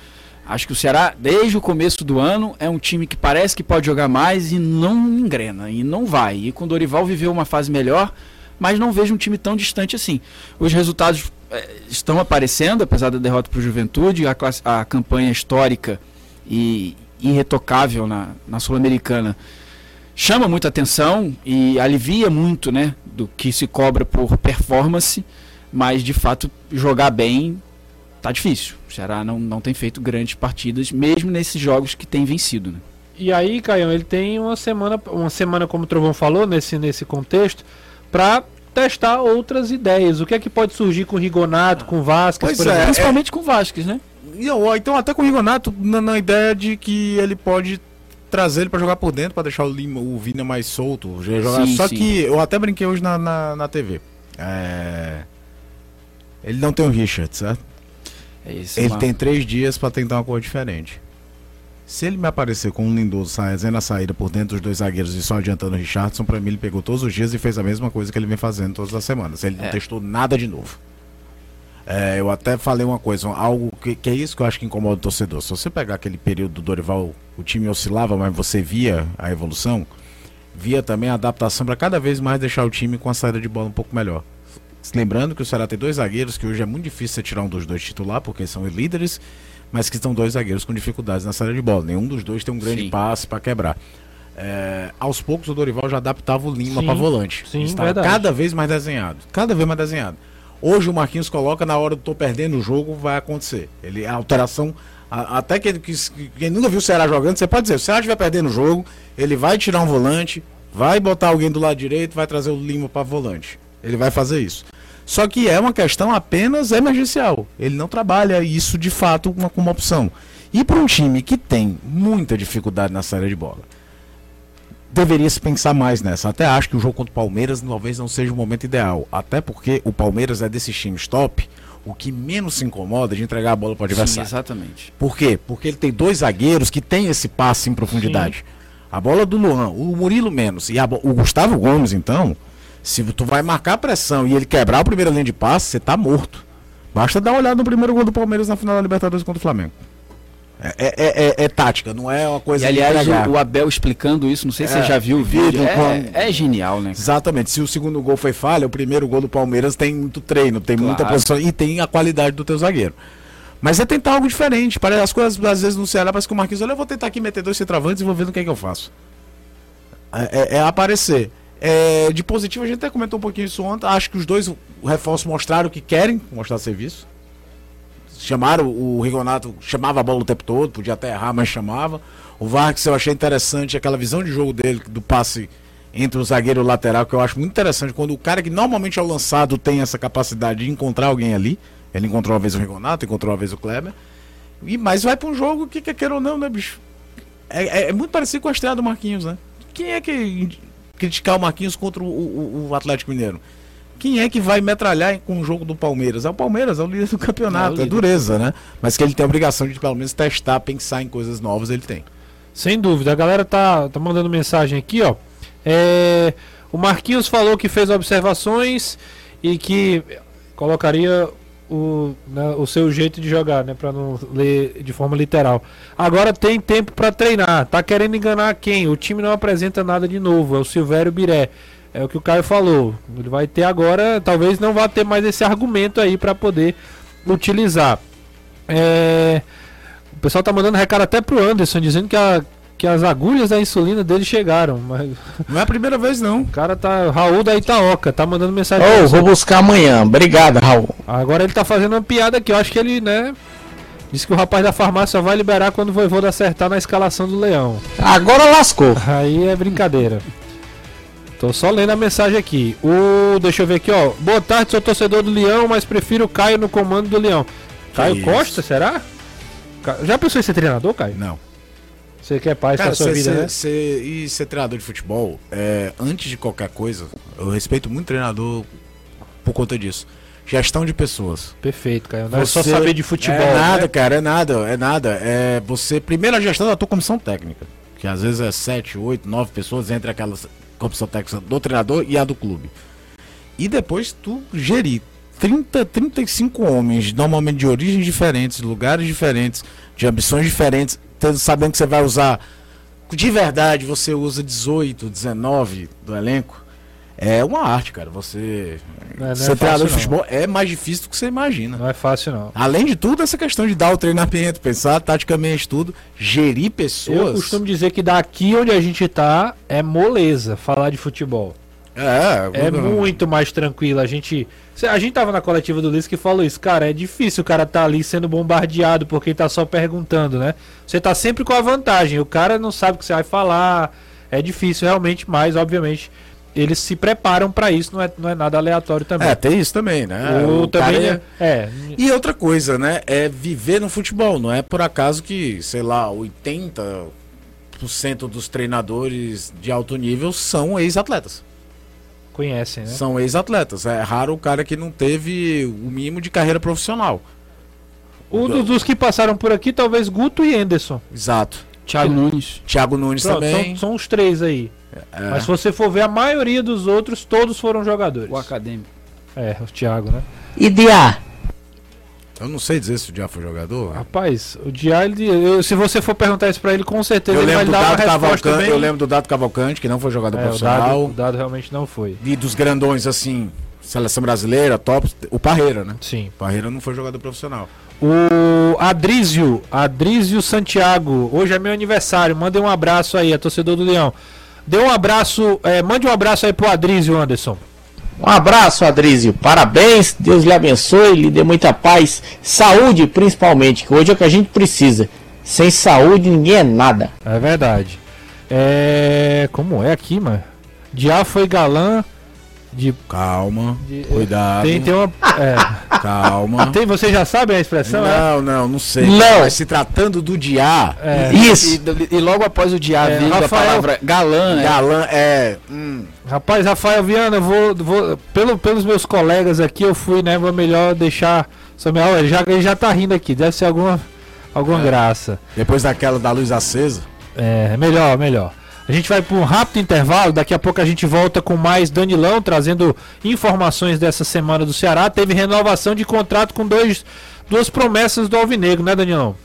Acho que o Ceará, desde o começo do ano, é um time que parece que pode jogar mais e não engrena, e não vai. E com o Dorival viveu uma fase melhor, mas não vejo um time tão distante assim. Os resultados eh, estão aparecendo, apesar da derrota para o Juventude, a, classe- a campanha histórica e irretocável na, na Sul-Americana chama muita atenção e alivia muito, né, do que se cobra por performance, mas de fato jogar bem tá difícil. O Ceará não, não tem feito grandes partidas, mesmo nesses jogos que tem vencido, né? E aí, Caião, ele tem uma semana, uma semana como o Trovão falou, nesse, nesse contexto, para testar outras ideias. O que é que pode surgir com o Rigonato, com o Vasquez, Pois por é, exemplo? Principalmente com o Vasquez, né? E então, até com o Rigonato, na, na ideia de que ele pode trazer ele pra jogar por dentro, pra deixar o, Lima, o Vina mais solto. Sim, Só sim. que eu até brinquei hoje na, na, na TV. É... Ele não tem o Richard, certo? É isso. Ele uma- tem três dias pra tentar uma cor diferente. Se ele me aparecer com um Lindoso fazendo a saída por dentro dos dois zagueiros e só adiantando o Richardson, pra mim ele pegou todos os dias e fez a mesma coisa que ele vem fazendo todas as semanas. Ele não É. testou nada de novo. É, eu até falei uma coisa, algo que, que é isso que eu acho que incomoda o torcedor. Se você pegar aquele período do Dorival, o time oscilava, mas você via a evolução, via também a adaptação para cada vez mais deixar o time com a saída de bola um pouco melhor. Lembrando que o Ceará tem dois zagueiros, que hoje é muito difícil você tirar um dos dois titular, porque são líderes, mas que estão dois zagueiros com dificuldades na saída de bola. Nenhum dos dois tem um grande Sim. passe para quebrar. É, aos poucos o Dorival já adaptava o Lima para volante. sim, Está verdade. cada vez mais desenhado. Cada vez mais desenhado. Hoje o Marquinhos coloca na hora do tô perdendo o jogo, vai acontecer. Ele, a alteração, a- até que, que, que quem nunca viu o Ceará jogando, você pode dizer, se o Ceará estiver perdendo o jogo, ele vai tirar um volante, vai botar alguém do lado direito, vai trazer o Lima para volante. Ele vai fazer isso. Só que é uma questão apenas emergencial. Ele não trabalha isso de fato como uma opção. E para um time que tem muita dificuldade na saída de bola, deveria se pensar mais nessa. Até acho que o jogo contra o Palmeiras talvez não seja o momento ideal. Até porque o Palmeiras é desses times top, o que menos se incomoda de entregar a bola para o Sim, adversário. exatamente. Por quê? Porque ele tem dois zagueiros que têm esse passe em profundidade. A bola do Luan, o Murilo menos. E a o Gustavo Gomes, então, se tu vai marcar a pressão e ele quebrar a primeira linha de passe, você tá morto. Basta dar uma olhada no primeiro gol do Palmeiras na final da Libertadores contra o Flamengo. É, é- é- é- é tática, não é uma coisa E aliás, o, o Abel explicando isso, não sei se É, você já viu o vídeo. É, com- é genial, né? Exatamente. Se o segundo gol foi falha, o primeiro gol do Palmeiras tem muito treino, tem muita Claro. posição e tem a qualidade do teu zagueiro. Mas é tentar algo diferente. Parece as coisas, às vezes, no Ceará, parece que o Marquinhos, olha, eu vou tentar aqui meter dois centroavantes e vou ver no que é que eu faço. É, é- é aparecer. É, de positivo, a gente até comentou um pouquinho isso ontem. Acho que os dois reforços mostraram que querem mostrar serviço. Chamaram o Rigonato, chamava a bola o tempo todo, podia até errar, mas chamava. O Vargas eu achei interessante aquela visão de jogo dele, do passe entre o zagueiro e o lateral, que eu acho muito interessante. Quando o cara que normalmente é o lançado tem essa capacidade de encontrar alguém ali. Ele encontrou uma vez o Rigonato, encontrou uma vez o Kleber. E, mas vai para um jogo que quer queira ou não, né, bicho? É, é- é muito parecido com a estreia do Marquinhos, né? Quem é que criticar o Marquinhos contra o, o- o Atlético Mineiro? Quem é que vai metralhar com o jogo do Palmeiras? É o Palmeiras, é o líder do campeonato, É é, dureza, né? Mas que ele tem a obrigação de pelo menos testar, pensar em coisas novas, ele tem. Sem dúvida. A galera tá, tá mandando mensagem aqui, ó. É, o Marquinhos falou que fez observações e que colocaria o, né, o seu jeito de jogar, né? Pra não ler de forma literal. Agora tem tempo pra treinar. Tá querendo enganar quem? O time não apresenta nada de novo. É o Silvério Biré. É o que o Caio falou. Ele vai ter agora, talvez não vá ter mais esse argumento aí pra poder utilizar. É, o pessoal tá mandando recado até pro Anderson, dizendo que, a, que as agulhas da insulina dele chegaram. Mas Não é a primeira vez, não. o cara tá. Raul da Itaoca, tá mandando mensagem. Ô, você. vou buscar amanhã. Obrigado, Raul. Agora ele tá fazendo uma piada aqui. Eu acho que ele, né? Disse que o rapaz da farmácia vai liberar quando o Voivoda acertar na escalação do Leão. Agora lascou. Aí é brincadeira. Tô só lendo a mensagem aqui. O, deixa eu ver aqui, ó. Boa tarde, sou torcedor do Leão, mas prefiro o Caio no comando do Leão. Caio isso. Costa, será? Já pensou em ser treinador, Caio? Não. Você quer paz Cara, pra sua ser, vida, ser- né? ser- e ser treinador de futebol, é, antes de qualquer coisa, eu respeito muito treinador por conta disso. Gestão de pessoas. Perfeito, Caio. Não é só Você- saber de futebol. É nada, né? cara, é nada, é nada. É você, primeiro a gestão da tua comissão técnica, que às vezes é 7, 8, 9 pessoas entre aquela comissão técnica do treinador e a do clube. E depois tu gerir 30, 35 homens, normalmente de origens diferentes, lugares diferentes, de ambições diferentes, sabendo que você vai usar de verdade, você usa 18, 19 do elenco. É uma arte, cara. Você Não é- não é treinador de futebol é mais difícil do que você imagina. Não é fácil, não. Além de tudo, essa questão de dar o treinamento, pensar taticamente tudo, gerir pessoas. Eu costumo dizer que daqui onde a gente tá é moleza falar de futebol. É, É muito mais tranquilo. A gente. A gente tava na coletiva do Liz que falou isso. Cara, é difícil o cara tá ali sendo bombardeado por quem tá só perguntando, né? Você tá sempre com a vantagem. O cara não sabe o que você vai falar. É difícil realmente, mas obviamente eles se preparam pra isso. Não é, não é nada aleatório também. É, tem isso também, né? o, O também é, é. E outra coisa, né? É viver no futebol. Não é por acaso que, sei lá, 80% dos treinadores de alto nível são ex-atletas. Conhecem, né? São ex-atletas. É raro o cara que não teve o mínimo de carreira profissional. Um dos, dos que passaram por aqui, talvez Guto e Anderson. Exato. Thiago Nunes. Thiago Nunes Pronto, também. são, são os três aí. É. Mas se você for ver a maioria dos outros, todos foram jogadores. O acadêmico. É, o Thiago, né? E Dia? Eu não sei dizer se o Diá foi jogador. Rapaz, o Diá, ele- eu- se você for perguntar isso pra ele, com certeza Eu ele vai dar uma resposta bem... eu lembro do Dado Cavalcante, que não foi jogador É, o, dado, profissional. o dado realmente não foi. E dos grandões, assim, seleção brasileira, top, o Parreira, né? Sim. O Parreira não foi jogador profissional. O Adrísio, Adrísio Santiago, hoje é meu aniversário, mande um abraço aí, a torcedor do Leão. Dê um abraço, é, mande um abraço aí pro Adrísio, Anderson. Um abraço, Adrísio. Parabéns. Deus lhe abençoe, lhe dê muita paz. Saúde, principalmente, que hoje é o que a gente precisa. Sem saúde, ninguém é nada. É verdade. É. Como é aqui, mano? Diá foi galã de. Calma, de- cuidado, Tem, tem uma. É, calma. tem, você já sabe a expressão? é? Não, não, não sei. Não. Mas se tratando do Diá, É. Isso. E, e logo após o dia É, vindo a Rafael- palavra galã, né? galã é. hum, Rapaz, Rafael Viana, eu vou, vou pelo, pelos meus colegas aqui, eu fui, né? Vou melhor deixar. Samuel, ele já, ele já tá rindo aqui, deve ser alguma, alguma graça. depois daquela da luz acesa. É, melhor, melhor. A gente vai para um rápido intervalo, daqui a pouco a gente volta com mais Danilão, trazendo informações dessa semana do Ceará. Teve renovação de contrato com dois, duas promessas do Alvinegro, né, Danilão?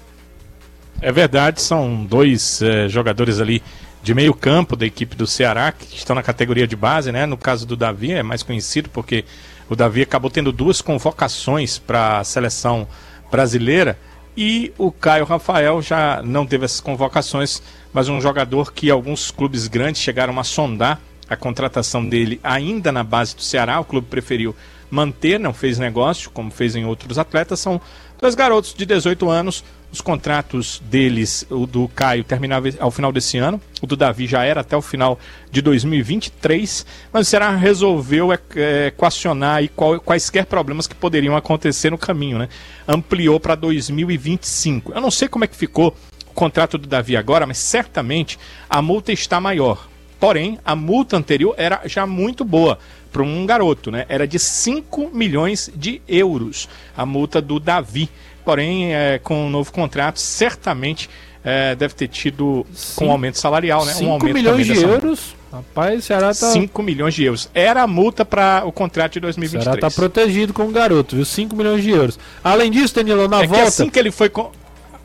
É verdade, são dois eh, jogadores ali de meio campo da equipe do Ceará que estão na categoria de base, né? No caso do Davi é mais conhecido porque o Davi acabou tendo duas convocações para a seleção brasileira e o Caio Rafael já não teve essas convocações, mas um jogador que alguns clubes grandes chegaram a sondar a contratação dele ainda na base do Ceará. O clube preferiu manter, não fez negócio, como fez em outros atletas. São dois garotos de 18 anos. Os contratos deles, o do Caio terminava ao final desse ano, o do Davi já era até o final de 2023, mas o Ceará resolveu é, é, equacionar aí quaisquer problemas que poderiam acontecer no caminho, né? Ampliou para 2025. Eu não sei como é que ficou o contrato do Davi agora, mas certamente a multa está maior. Porém, a multa anterior era já muito boa para um garoto, né? Era de 5 milhões de euros a multa do Davi. Porém, é, com o novo contrato, certamente é, deve ter tido com Sim. aumento salarial, né? 5 aumento milhões de dessa euros. Rapaz, o Ceará tá, 5 milhões de euros. Era a multa para o contrato de o Ceará 2023. tá protegido com o garoto, viu? 5 milhões de euros. Além disso, Danilão, na é que volta. assim que ele foi con-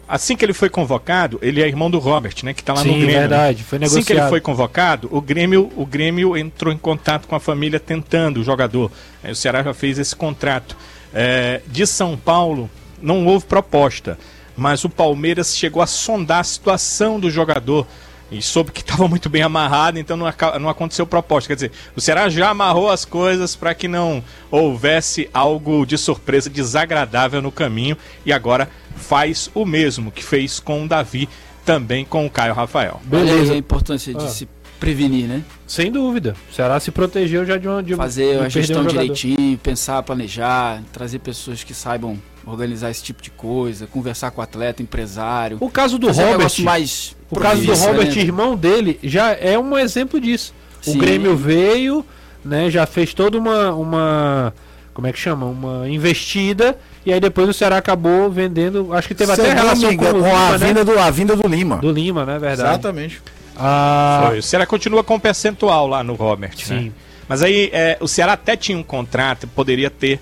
assim que ele foi convocado, ele é irmão do Robert, né, que tá lá Sim, no Grêmio. né? verdade, foi Assim que ele negociado. foi convocado, o Grêmio, o Grêmio entrou em contato com a família tentando o jogador. Aí o Ceará já fez esse contrato. É, de São Paulo, não houve proposta, mas o Palmeiras chegou a sondar a situação do jogador e soube que estava muito bem amarrado, então não, não aconteceu proposta. Quer dizer, o Ceará já amarrou as coisas para que não houvesse algo de surpresa desagradável no caminho e agora faz o mesmo que fez com o Davi, também com o Caio Rafael. Olha aí Beleza. a importância de Ah. se prevenir, né? Sem dúvida. O Ceará se protegeu já de uma. De, Fazer de a gestão um direitinho, pensar, planejar, trazer pessoas que saibam organizar esse tipo de coisa, conversar com o atleta, empresário. O caso do um Robert. negócio mais O caso do Robert, né? irmão dele, já é um exemplo disso. O Sim. Grêmio veio, né, já fez toda uma, uma. Como é que chama? Uma investida. E aí depois o Ceará acabou vendendo. Acho que teve Se até relação com, o com a, Lima, né? vinda do, a vinda do Lima. Do Lima, né? Verdade. Exatamente. Ah, Foi. O Ceará continua com percentual lá no Robert, né? Sim. Mas aí é, o Ceará até tinha um contrato, poderia ter,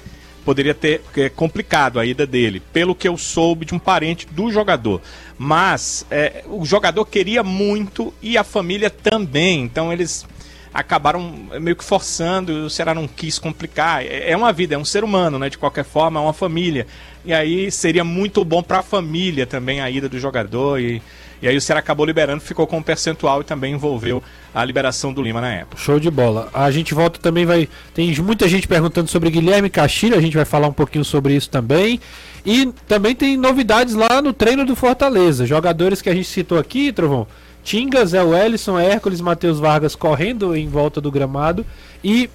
poderia ter é, complicado a ida dele, pelo que eu soube de um parente do jogador. Mas é, o jogador queria muito e a família também, então eles acabaram meio que forçando, o Ceará não quis complicar. É é uma vida, é um ser humano, né? De qualquer forma, é uma família. E aí seria muito bom para a família também a ida do jogador e e aí o Ceará acabou liberando, ficou com um percentual e também envolveu a liberação do Lima na época. Show de bola. A gente volta também, vai. Tem muita gente perguntando sobre Guilherme Castilho, a gente vai falar um pouquinho sobre isso também. E também tem novidades lá no treino do Fortaleza. Jogadores que a gente citou aqui, Trovão. Tinga, Zé Wellison, Hércules, Matheus Vargas correndo em volta do gramado. E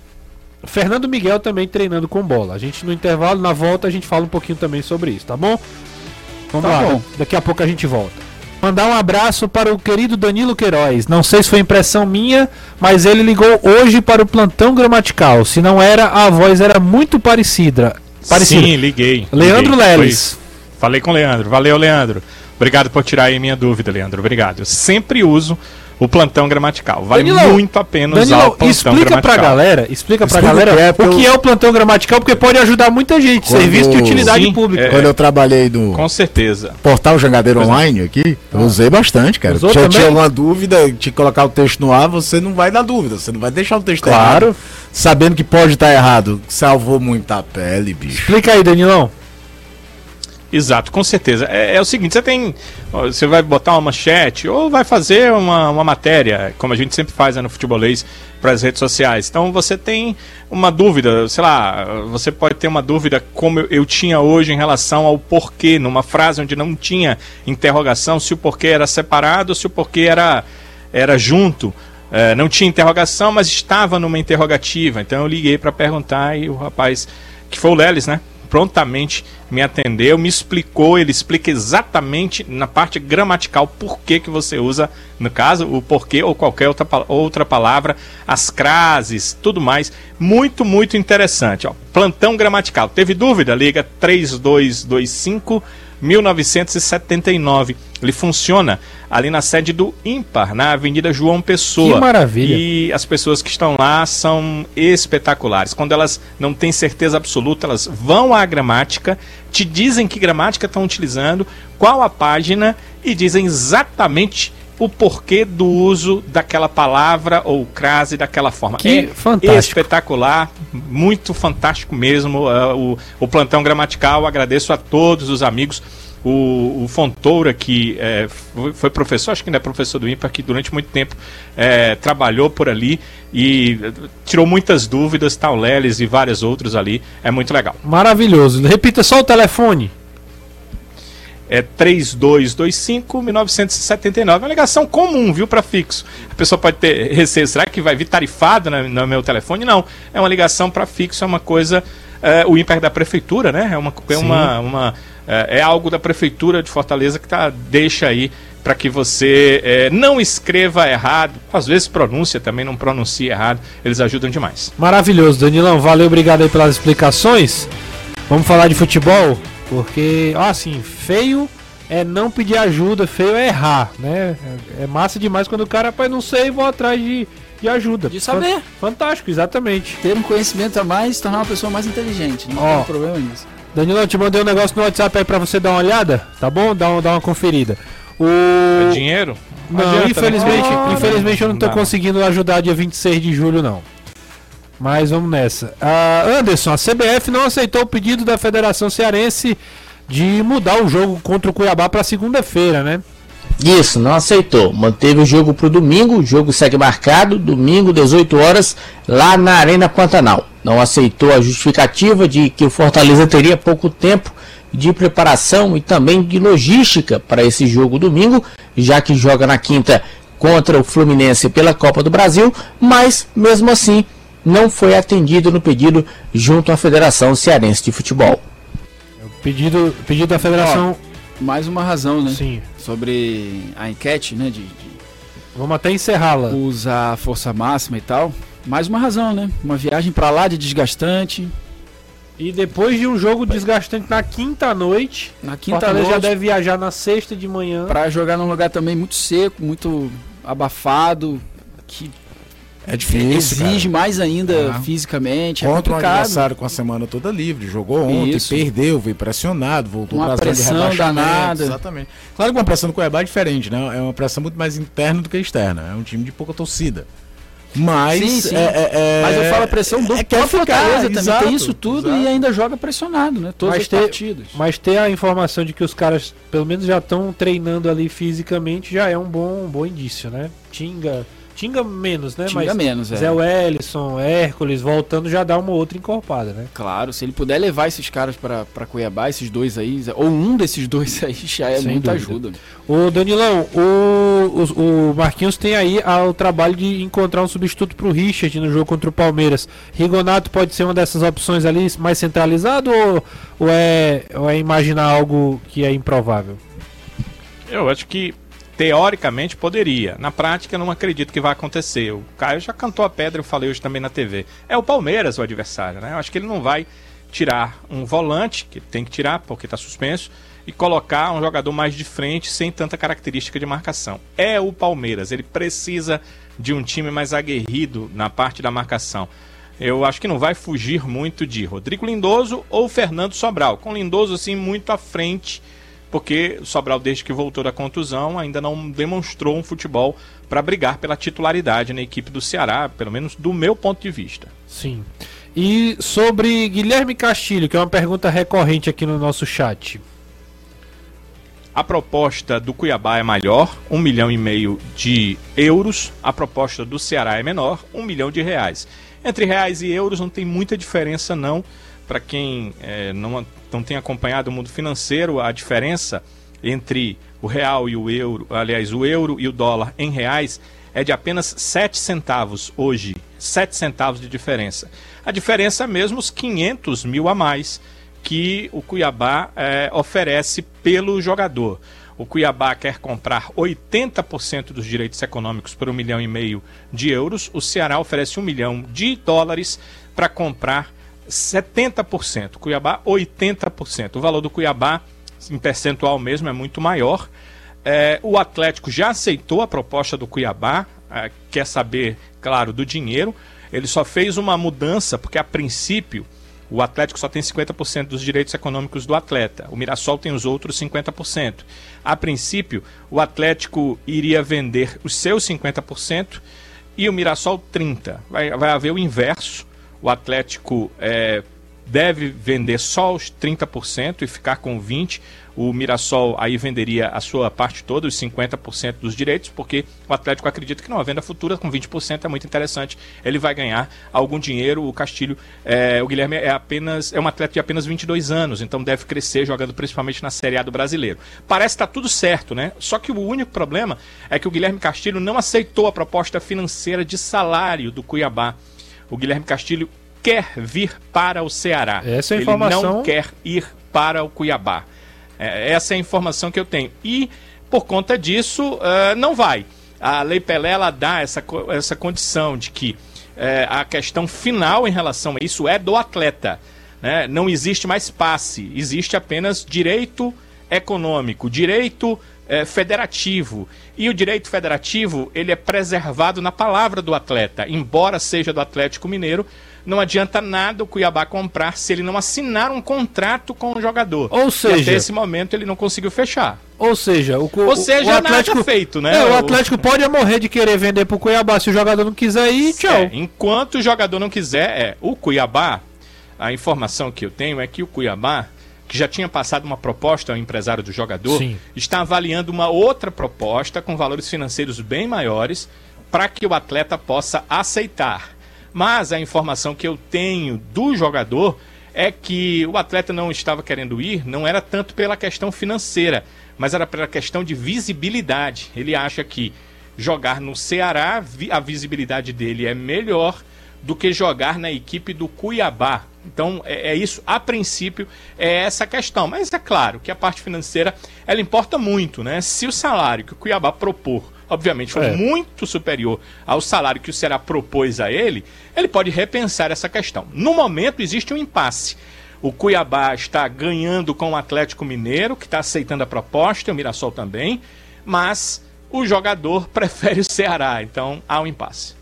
Fernando Miguel também treinando com bola. A gente no intervalo, na volta, a gente fala um pouquinho também sobre isso, tá bom? Vamos Tá lá, bom. daqui a pouco a gente volta. Mandar um abraço para o querido Danilo Queiroz. Não sei se foi impressão minha, mas ele ligou hoje para o plantão gramatical. Se não era, a voz era muito parecida. parecida. Sim, liguei. Leandro liguei. Leles. Falei com o Leandro. Valeu, Leandro. Obrigado por tirar aí minha dúvida, Leandro. Obrigado. Eu sempre uso o plantão gramatical. Vale Danilão, muito a pena usar o Danilão, plantão explica pra gramatical. galera, explica pra Explica galera o que é, o que é o plantão gramatical, porque pode ajudar muita gente, Quando- serviço de utilidade Sim, pública. é. Quando eu trabalhei no Com certeza. portal Jangadeiro Online aqui, eu usei bastante, cara. Usou Se também? tinha alguma dúvida, que colocar o texto no ar, você não vai na dúvida, você não vai deixar o texto Claro. errado. Sabendo que pode estar errado. Salvou muita pele, bicho. Explica aí, Danilão. Exato, com certeza. É, é o seguinte, você tem. Você vai botar uma manchete ou vai fazer uma, uma matéria, como a gente sempre faz né, no futebolês, para as redes sociais. Então você tem uma dúvida, sei lá, você pode ter uma dúvida como eu, eu tinha hoje em relação ao porquê, numa frase onde não tinha interrogação, se o porquê era separado, se o porquê era, era junto. É, não tinha interrogação, mas estava numa interrogativa. Então eu liguei para perguntar e o rapaz, que foi o Lelis, né? Prontamente me atendeu, me explicou, ele explica exatamente na parte gramatical por que, que você usa, no caso, o porquê ou qualquer outra, outra palavra, as crases, tudo mais. Muito, muito interessante. Ó. Plantão gramatical. Teve dúvida? Liga 3225 1979. Ele funciona ali na sede do Ímpar, na Avenida João Pessoa. Que maravilha. E as pessoas que estão lá são espetaculares. Quando elas não têm certeza absoluta, elas vão à gramática, te dizem que gramática estão utilizando, qual a página e dizem exatamente o porquê do uso daquela palavra ou crase daquela forma. Que é fantástico. espetacular, muito fantástico mesmo uh, o, o plantão gramatical. Agradeço a todos os amigos. O, o Fontoura, que é, foi, professor, acho que ainda é professor do IMPA, que durante muito tempo é, trabalhou por ali e eh, tirou muitas dúvidas, tal Leles e vários outros ali. É muito legal. Maravilhoso. Repita só o telefone. É 3225-1979. É uma ligação comum, viu, para fixo. A pessoa pode ter receio, será que vai vir tarifado na- no, meu telefone? Não. É uma ligação para fixo, é uma coisa. é, o ímpar da prefeitura, né? É, uma, é, uma, uma, é, é algo da prefeitura de Fortaleza que tá, deixa aí para que você é, não escreva errado. Às vezes pronúncia também, não pronuncie errado. Eles ajudam demais. Maravilhoso, Danilão. Valeu, obrigado aí pelas explicações. Vamos falar de futebol, porque, ó, assim, feio é não pedir ajuda, feio é errar, né? É, é massa demais quando o cara, rapaz, não sei, vou atrás de, de ajuda. De saber. Fan- Fantástico, exatamente. Ter um conhecimento a mais, tornar uma pessoa mais inteligente. Não Ó. tem problema nisso. Danilão, eu te mandei um negócio no WhatsApp aí pra você dar uma olhada, tá bom? Dá, um- dá uma conferida. O... É dinheiro? Não, adianta, né? infelizmente, Ora, infelizmente eu não tô dá. conseguindo ajudar dia 26 de julho, não. Mas vamos nessa. Ah, Anderson, a CBF não aceitou o pedido da Federação Cearense de mudar o jogo contra o Cuiabá para segunda-feira, né? Isso, não aceitou. Manteve o jogo para o domingo, o jogo segue marcado, domingo, 18 horas, lá na Arena Pantanal. Não aceitou a justificativa de que o Fortaleza teria pouco tempo de preparação e também de logística para esse jogo domingo, já que joga na quinta contra o Fluminense pela Copa do Brasil, mas mesmo assim não foi atendido no pedido junto à Federação Cearense de Futebol. Pedido, pedido da Federação. Mais uma razão, né? Sim. Sobre a enquete, né? De, de Vamos até encerrá-la. usar a força máxima e tal. Mais uma razão, né? Uma viagem pra lá de desgastante. E depois de um jogo desgastante na quinta noite, Na quinta Fortaleza já noite, deve viajar na sexta de manhã. pra jogar num lugar também muito seco, muito abafado, que É difícil. exige cara. mais ainda Ah. fisicamente. É Contra um complicado. adversário com a semana toda livre. Jogou ontem, Isso. perdeu, veio pressionado, voltou Uma pra zona de pressão danada. Exatamente. Claro que uma pressão do Cuiabá é diferente, né? É uma pressão muito mais interna do que externa. É um time de pouca torcida. Mas. Sim, sim. é- é- é- Mas eu falo a pressão do é, próprio quer ficar, Fortaleza também. exato, tem isso tudo exato. e ainda joga pressionado, né? Todas Mas as tem- partidas. Mas ter a informação de que os caras, pelo menos, já estão treinando ali fisicamente, já é um bom, um bom indício, né? Tinga. Tinga menos, né? Tinga Mas menos, é. Zé Wellison, Hércules, voltando já dá uma outra encorpada, né? Claro, se ele puder levar esses caras pra, pra Cuiabá, esses dois aí, ou um desses dois aí, já é Sem muita dúvida. ajuda. Ô Danilão, o, o, o Marquinhos tem aí o trabalho de encontrar um substituto pro Richard no jogo contra o Palmeiras. Rigonato pode ser uma dessas opções ali mais centralizado ou, ou, é, ou é imaginar algo que é improvável? Eu acho que teoricamente poderia. Na prática, não acredito que vai acontecer. O Caio já cantou a pedra, eu falei hoje também na TV. É o Palmeiras o adversário, né? Eu acho que ele não vai tirar um volante, que tem que tirar porque está suspenso, e colocar um jogador mais de frente sem tanta característica de marcação. É o Palmeiras, ele precisa de um time mais aguerrido na parte da marcação. Eu acho que não vai fugir muito de Rodrigo Lindoso ou Fernando Sobral. Com Lindoso, assim, muito à frente, porque o Sobral, desde que voltou da contusão, ainda não demonstrou um futebol para brigar pela titularidade na equipe do Ceará, pelo menos do meu ponto de vista. Sim. E sobre Guilherme Castilho, que é uma pergunta recorrente aqui no nosso chat. A proposta do Cuiabá é maior, um milhão e meio de euros. A proposta do Ceará é menor, um milhão de reais. Entre reais e euros não tem muita diferença não. Para quem é, não, não tem acompanhado o mundo financeiro, a diferença entre o real e o euro, aliás, o euro e o dólar em reais é de apenas 7 centavos hoje. 7 centavos de diferença. A diferença é mesmo os 500 mil a mais que o Cuiabá é, oferece pelo jogador. O Cuiabá quer comprar 80% dos direitos econômicos por um milhão e meio de euros. O Ceará oferece um milhão de dólares para comprar 70%. Cuiabá, 80%. O valor do Cuiabá, em percentual mesmo, é muito maior. É, o Atlético já aceitou a proposta do Cuiabá, é, quer saber, claro, do dinheiro. Ele só fez uma mudança, porque a princípio o Atlético só tem 50% dos direitos econômicos do atleta. O Mirassol tem os outros 50%. A princípio, o Atlético iria vender os seus 50% e o Mirassol 30%. Vai, vai haver o inverso. O Atlético é, deve vender só os 30% e ficar com 20%. O Mirassol aí venderia a sua parte toda, os 50% dos direitos, porque o Atlético acredita que não, a venda futura com 20% é muito interessante. Ele vai ganhar algum dinheiro. O Castilho, é, o Guilherme é apenas é um atleta de apenas 22 anos, então deve crescer jogando principalmente na Série A do brasileiro. Parece que está tudo certo, né? Só que o único problema é que o Guilherme Castilho não aceitou a proposta financeira de salário do Cuiabá. O Guilherme Castilho quer vir para o Ceará. Essa é a Ele informação... não quer ir para o Cuiabá. É, essa é a informação que eu tenho. E, por conta disso, uh, não vai. A Lei Pelé ela dá essa, essa condição de que uh, a questão final em relação a isso é do atleta. Né? Não existe mais passe, existe apenas direito econômico, direito uh, federativo. E o direito federativo ele é preservado na palavra do atleta, embora seja do Atlético Mineiro não adianta nada o Cuiabá comprar se ele não assinar um contrato com o jogador. Ou seja, e até esse momento ele não conseguiu fechar. Ou seja, o, Ou seja, o Atlético feito, né? É, o Atlético o... pode morrer de querer vender pro Cuiabá se o jogador não quiser ir, tchau. É, enquanto o jogador não quiser, é, o Cuiabá, a informação que eu tenho é que o Cuiabá que já tinha passado uma proposta ao empresário do jogador, Sim. está avaliando uma outra proposta com valores financeiros bem maiores para que o atleta possa aceitar. Mas a informação que eu tenho do jogador é que o atleta não estava querendo ir, não era tanto pela questão financeira, mas era pela questão de visibilidade. Ele acha que jogar no Ceará, a visibilidade dele é melhor do que jogar na equipe do Cuiabá. Então é, é, isso, a princípio é essa questão. Mas é claro que a parte financeira ela importa muito, né? Se o salário que o Cuiabá propor obviamente for é. muito superior ao salário que o Ceará propôs a ele, ele pode repensar essa questão. No momento existe um impasse. O Cuiabá está ganhando com o Atlético Mineiro, que está aceitando a proposta, o Mirassol também, mas o jogador prefere o Ceará, então há um impasse.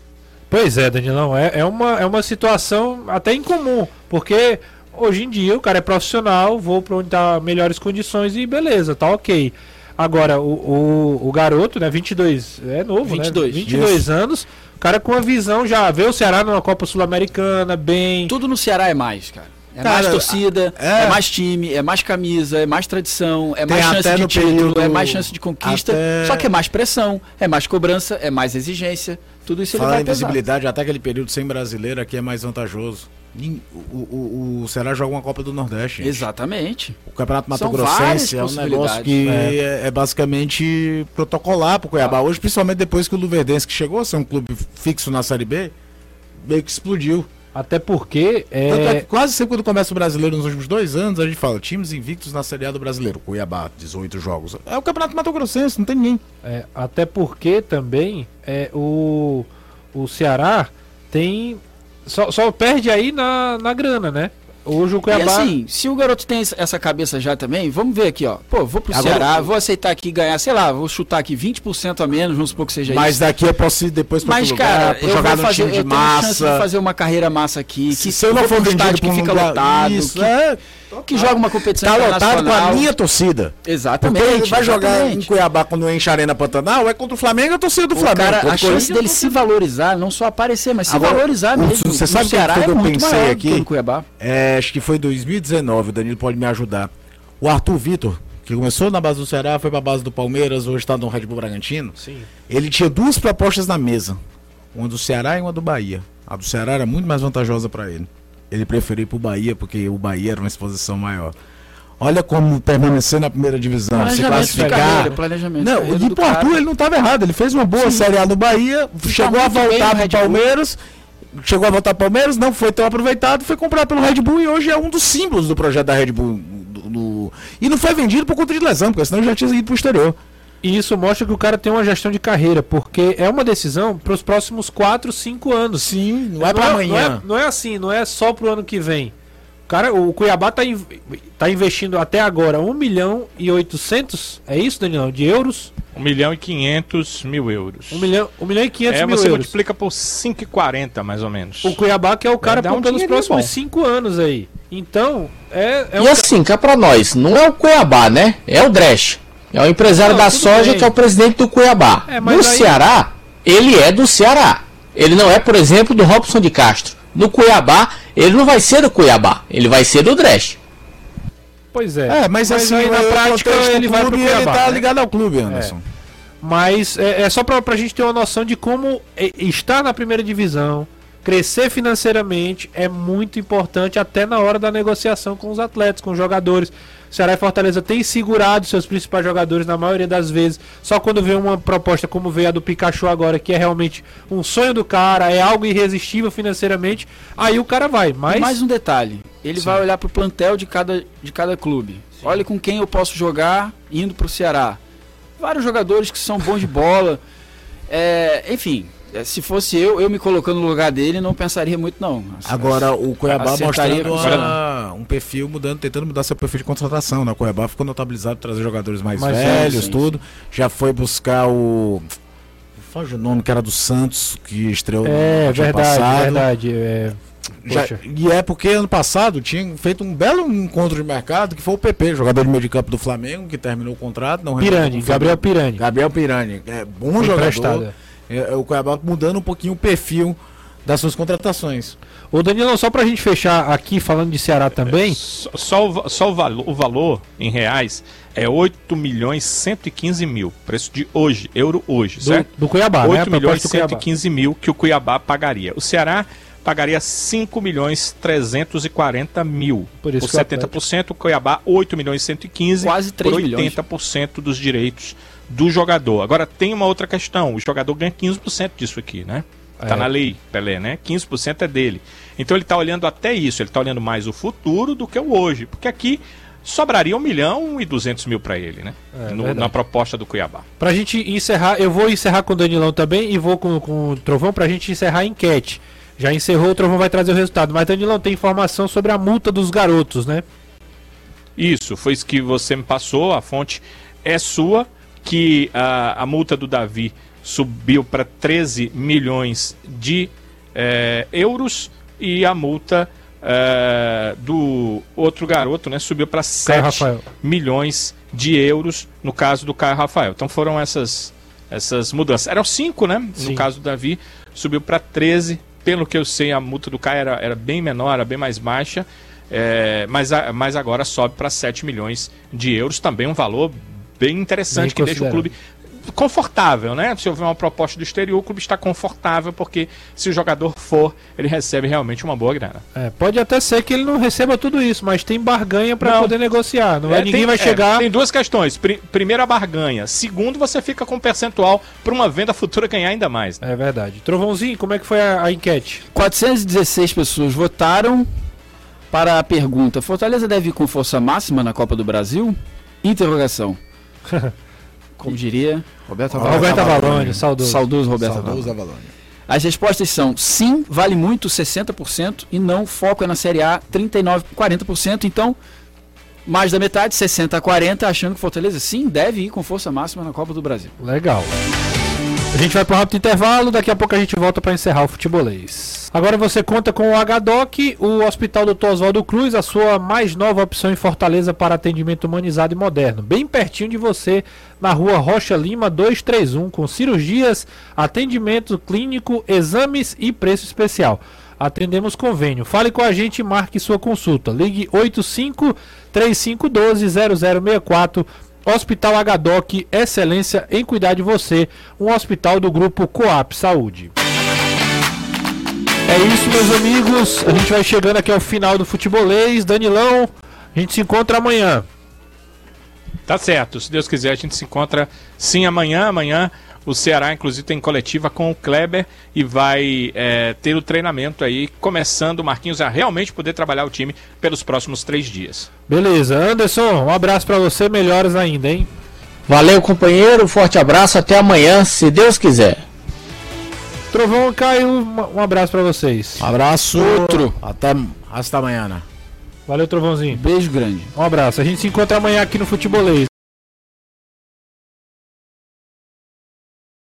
Pois é, Danilão, é, é, uma, é uma situação até incomum, porque hoje em dia o cara é profissional, vou para onde tá melhores condições e beleza, tá ok. Agora, o, o, o, garoto, né, 22, é novo, 22. né? 22 Isso. anos, o cara com a visão já vê o Ceará numa Copa Sul-Americana, bem. Tudo no Ceará é mais, cara. É cara, mais torcida, é... é... mais time, é mais camisa, é mais tradição, é Tem mais chance de título, período... é mais chance de conquista. Até... Só que é mais pressão, é mais cobrança, é mais exigência. Tudo isso Fala ele vai em visibilidade, até aquele período sem brasileiro aqui é mais vantajoso. O, o, o Ceará joga uma Copa do Nordeste. Gente. Exatamente. O Campeonato Mato Grossense é um negócio que é, é, é basicamente protocolar pro Cuiabá. Ah. Hoje, principalmente depois que o Luverdense, que chegou a ser um clube fixo na Série B, meio que explodiu. Até porque. É... é quase sempre quando começa o brasileiro nos últimos dois anos, a gente fala times invictos na Série A do brasileiro. Cuiabá, 18 jogos. É o Campeonato Mato Grossense, não tem ninguém. É, até porque também é, o, o Ceará tem só, só perde aí na, na grana, né? Hoje o E Cuiabá. assim, se o garoto tem essa- cabeça já também, vamos ver aqui, ó. Pô, vou pro Agora- Ceará, vou aceitar aqui ganhar, sei lá, vou chutar aqui 20% a menos, vamos supor que seja Mas isso. daqui eu posso ir depois pra Mas, lugar, cara, eu jogar vou no fazer, time de eu tenho chance de massa. fazer uma carreira massa aqui, Se, que se eu não for vendido que um fica lugar- lotado, isso, que, é, que joga uma competição tá lotado com a minha torcida. Exatamente. Porque ele vai jogar em exatamente. Cuiabá quando enche a Arena Pantanal, é contra o Flamengo, a torcida do O Flamengo. cara, a chance dele se valorizar, não só aparecer, mas se Agora, valorizar mesmo. você sabe o que que é eu pensei aqui? É, acho que foi 2019, o Danilo pode me ajudar. O Arthur Vitor, que começou na base do Ceará, foi pra base do Palmeiras, hoje tá no Red Bull Bragantino. Sim. Ele tinha duas propostas na mesa, uma do Ceará e uma do Bahia. A do Ceará era muito mais vantajosa pra ele. Ele preferiu ir pro Bahia porque o Bahia era uma exposição maior. Olha como permanecer na primeira divisão, se classificar. planejamento Não, e do pro Arthur ele não estava errado, ele fez uma boa Série A no Bahia, chegou a muito bem voltar Red Bull. Palmeiras, chegou a voltar pro Palmeiras, não foi tão aproveitado, foi comprado pelo Red Bull e hoje é um dos símbolos do projeto da Red Bull. do- do- E não foi vendido por conta de lesão, porque senão já tinha ido pro exterior. E isso mostra que o cara tem uma gestão de carreira, porque é uma decisão para os próximos 4, 5 anos. Sim, não é pra Não amanhã. é, não é assim, não é só pro ano que vem. O cara, o Cuiabá tá, in- tá investindo até agora 1 milhão e 800, é isso, Danilão? De euros? 1 milhão e 500 mil euros. 1 milhão, 1 milhão e 500 é, mil você euros. multiplica por 5,40 mais ou menos. O Cuiabá que é o cara dar por- um pelos próximos bom. 5 anos aí. Então, é, é E um assim, cá pra nós, não é o Cuiabá, né? É o Dresch. É o empresário Não, da soja bem. que é o presidente do Cuiabá. É, mas no aí- Ceará, ele é do Ceará. Ele não é, por exemplo, do Robson de Castro. No Cuiabá, ele não vai ser do Cuiabá, ele vai ser do Dresch. Pois é. É, mas, assim, aí na prática ele vai pro clube, Cuiabá. Ele tá né? ligado ao clube, Anderson. Mas é, é só pra, pra gente ter uma noção de como é, estar na primeira divisão, crescer financeiramente é muito importante até na hora da negociação com os atletas, com os jogadores. Ceará e Fortaleza têm segurado seus principais jogadores na maioria das vezes. Só quando vê uma proposta como veio a do Pikachu agora, que é realmente um sonho do cara, é algo irresistível financeiramente, aí o cara vai. Mas E mais um detalhe, ele vai olhar pro plantel de cada, de cada clube. Olha com quem eu posso jogar indo pro Ceará. Vários jogadores que são bons de bola. É, enfim, se fosse eu, eu me colocando no lugar dele, não pensaria muito não. Agora o Cuiabá mostrando uma- um perfil mudando, tentando mudar seu perfil de contratação. Né? O Cuiabá ficou notabilizado por trazer jogadores mais, Mais velhos, tudo. Já foi buscar o. Foge o nome que era do Santos, que estreou é no verdade, passado. verdade. É, Já- e é porque ano passado tinha feito um belo encontro de mercado que foi o PP, jogador de meio de campo do Flamengo, que terminou o contrato. Não Pirani, Gabriel. Pirani. Gabriel Pirani. É bom Foi jogador. emprestado. É, é o Cuiabá mudando um pouquinho o perfil das suas contratações. Ô Danilo, só pra gente fechar aqui falando de Ceará também. Só, só o, só o, valo- o valor em reais é 8 milhões 115 mil. Preço de hoje, euro hoje, Do, certo? do Cuiabá, né? 8 A proposta milhões do Cuiabá. 115 mil que o Cuiabá pagaria. O Ceará pagaria 5 milhões 340 mil. Por isso por que o 70%, o Cuiabá 8 milhões 115 Quase 3 por milhões. 80% dos direitos do jogador. Agora tem uma outra questão, o jogador ganha 15% disso aqui, né? Tá É. na lei, Pelé, né? 15% é dele. Então ele tá olhando até isso, ele tá olhando mais o futuro do que o hoje, porque aqui sobraria 1 milhão e 200 mil para ele, né? É, No- na proposta do Cuiabá. Pra gente encerrar, eu vou encerrar com o Danilão também e vou com, com o Trovão pra gente encerrar a enquete. Já encerrou, o Trovão vai trazer o resultado. Mas Danilão tem informação sobre a multa dos garotos, né? Isso, foi isso que você me passou, a fonte é sua, que a, a multa do Davi subiu para 13 milhões de eh, euros e a multa eh, do outro garoto né, subiu para 7 Rafael. milhões de euros no caso do Caio Rafael. Então foram essas, essas mudanças. Eram 5, né? Sim. No caso do Davi, subiu para 13. Pelo que eu sei, a multa do Caio era, era bem menor, era bem mais baixa. É, mas, a- mas agora sobe para 7 milhões de euros, também um valor bem interessante Bem que deixa o clube confortável, né? Se houver uma proposta do exterior, o clube está confortável porque se o jogador for, ele recebe realmente uma boa grana. É, pode até ser que ele não receba tudo isso, mas tem barganha pra Não. poder negociar. Não vai, É, ninguém tem- vai é, chegar. tem duas questões. Pri- primeiro, a barganha. Segundo, você fica com um percentual para uma venda futura ganhar ainda mais. né? É verdade. Trovãozinho, como é que foi a, a enquete? 416 pessoas votaram para a pergunta: Fortaleza deve ir com força máxima na Copa do Brasil? Interrogação. Como diria Roberto Avalone. Roberto Avalone. Saudoso. Saudoso Roberto Saudoso Avalone. Avalone. As respostas são sim, vale muito 60% e não, foco é na Série A 39, 40%. Então, mais da metade, 60 a 40, achando que Fortaleza sim deve ir com força máxima na Copa do Brasil. Legal. A gente vai para um rápido intervalo, daqui a pouco a gente volta para encerrar o futebolês. Agora você conta com o HDOC, o Hospital Dr. Oswaldo Cruz, a sua mais nova opção em Fortaleza para atendimento humanizado e moderno. Bem pertinho de você, na rua Rocha Lima 231, com cirurgias, atendimento clínico, exames e preço especial. Atendemos convênio. Fale com a gente e marque sua consulta. Ligue 85 3512 0064 Hospital HDOC, excelência em cuidar de você, um hospital do grupo Coap Saúde. É isso, meus amigos. A gente vai chegando aqui ao final do futebolês. Danilão, a gente se encontra amanhã. Tá certo. Se Deus quiser, a gente se encontra sim amanhã. Amanhã o Ceará, inclusive, tem coletiva com o Kleber e vai é, ter o treinamento aí, começando o Marquinhos a realmente poder trabalhar o time pelos próximos três dias. Beleza. Anderson, um abraço para você. Melhoras ainda, hein? Valeu, companheiro. Forte abraço. Até amanhã, se Deus quiser. Trovão Caio, um abraço para vocês. Abraço. Outro. Até, hasta amanhã. Valeu, Trovãozinho. Beijo grande. Um abraço. A gente se encontra amanhã aqui no Futebolês.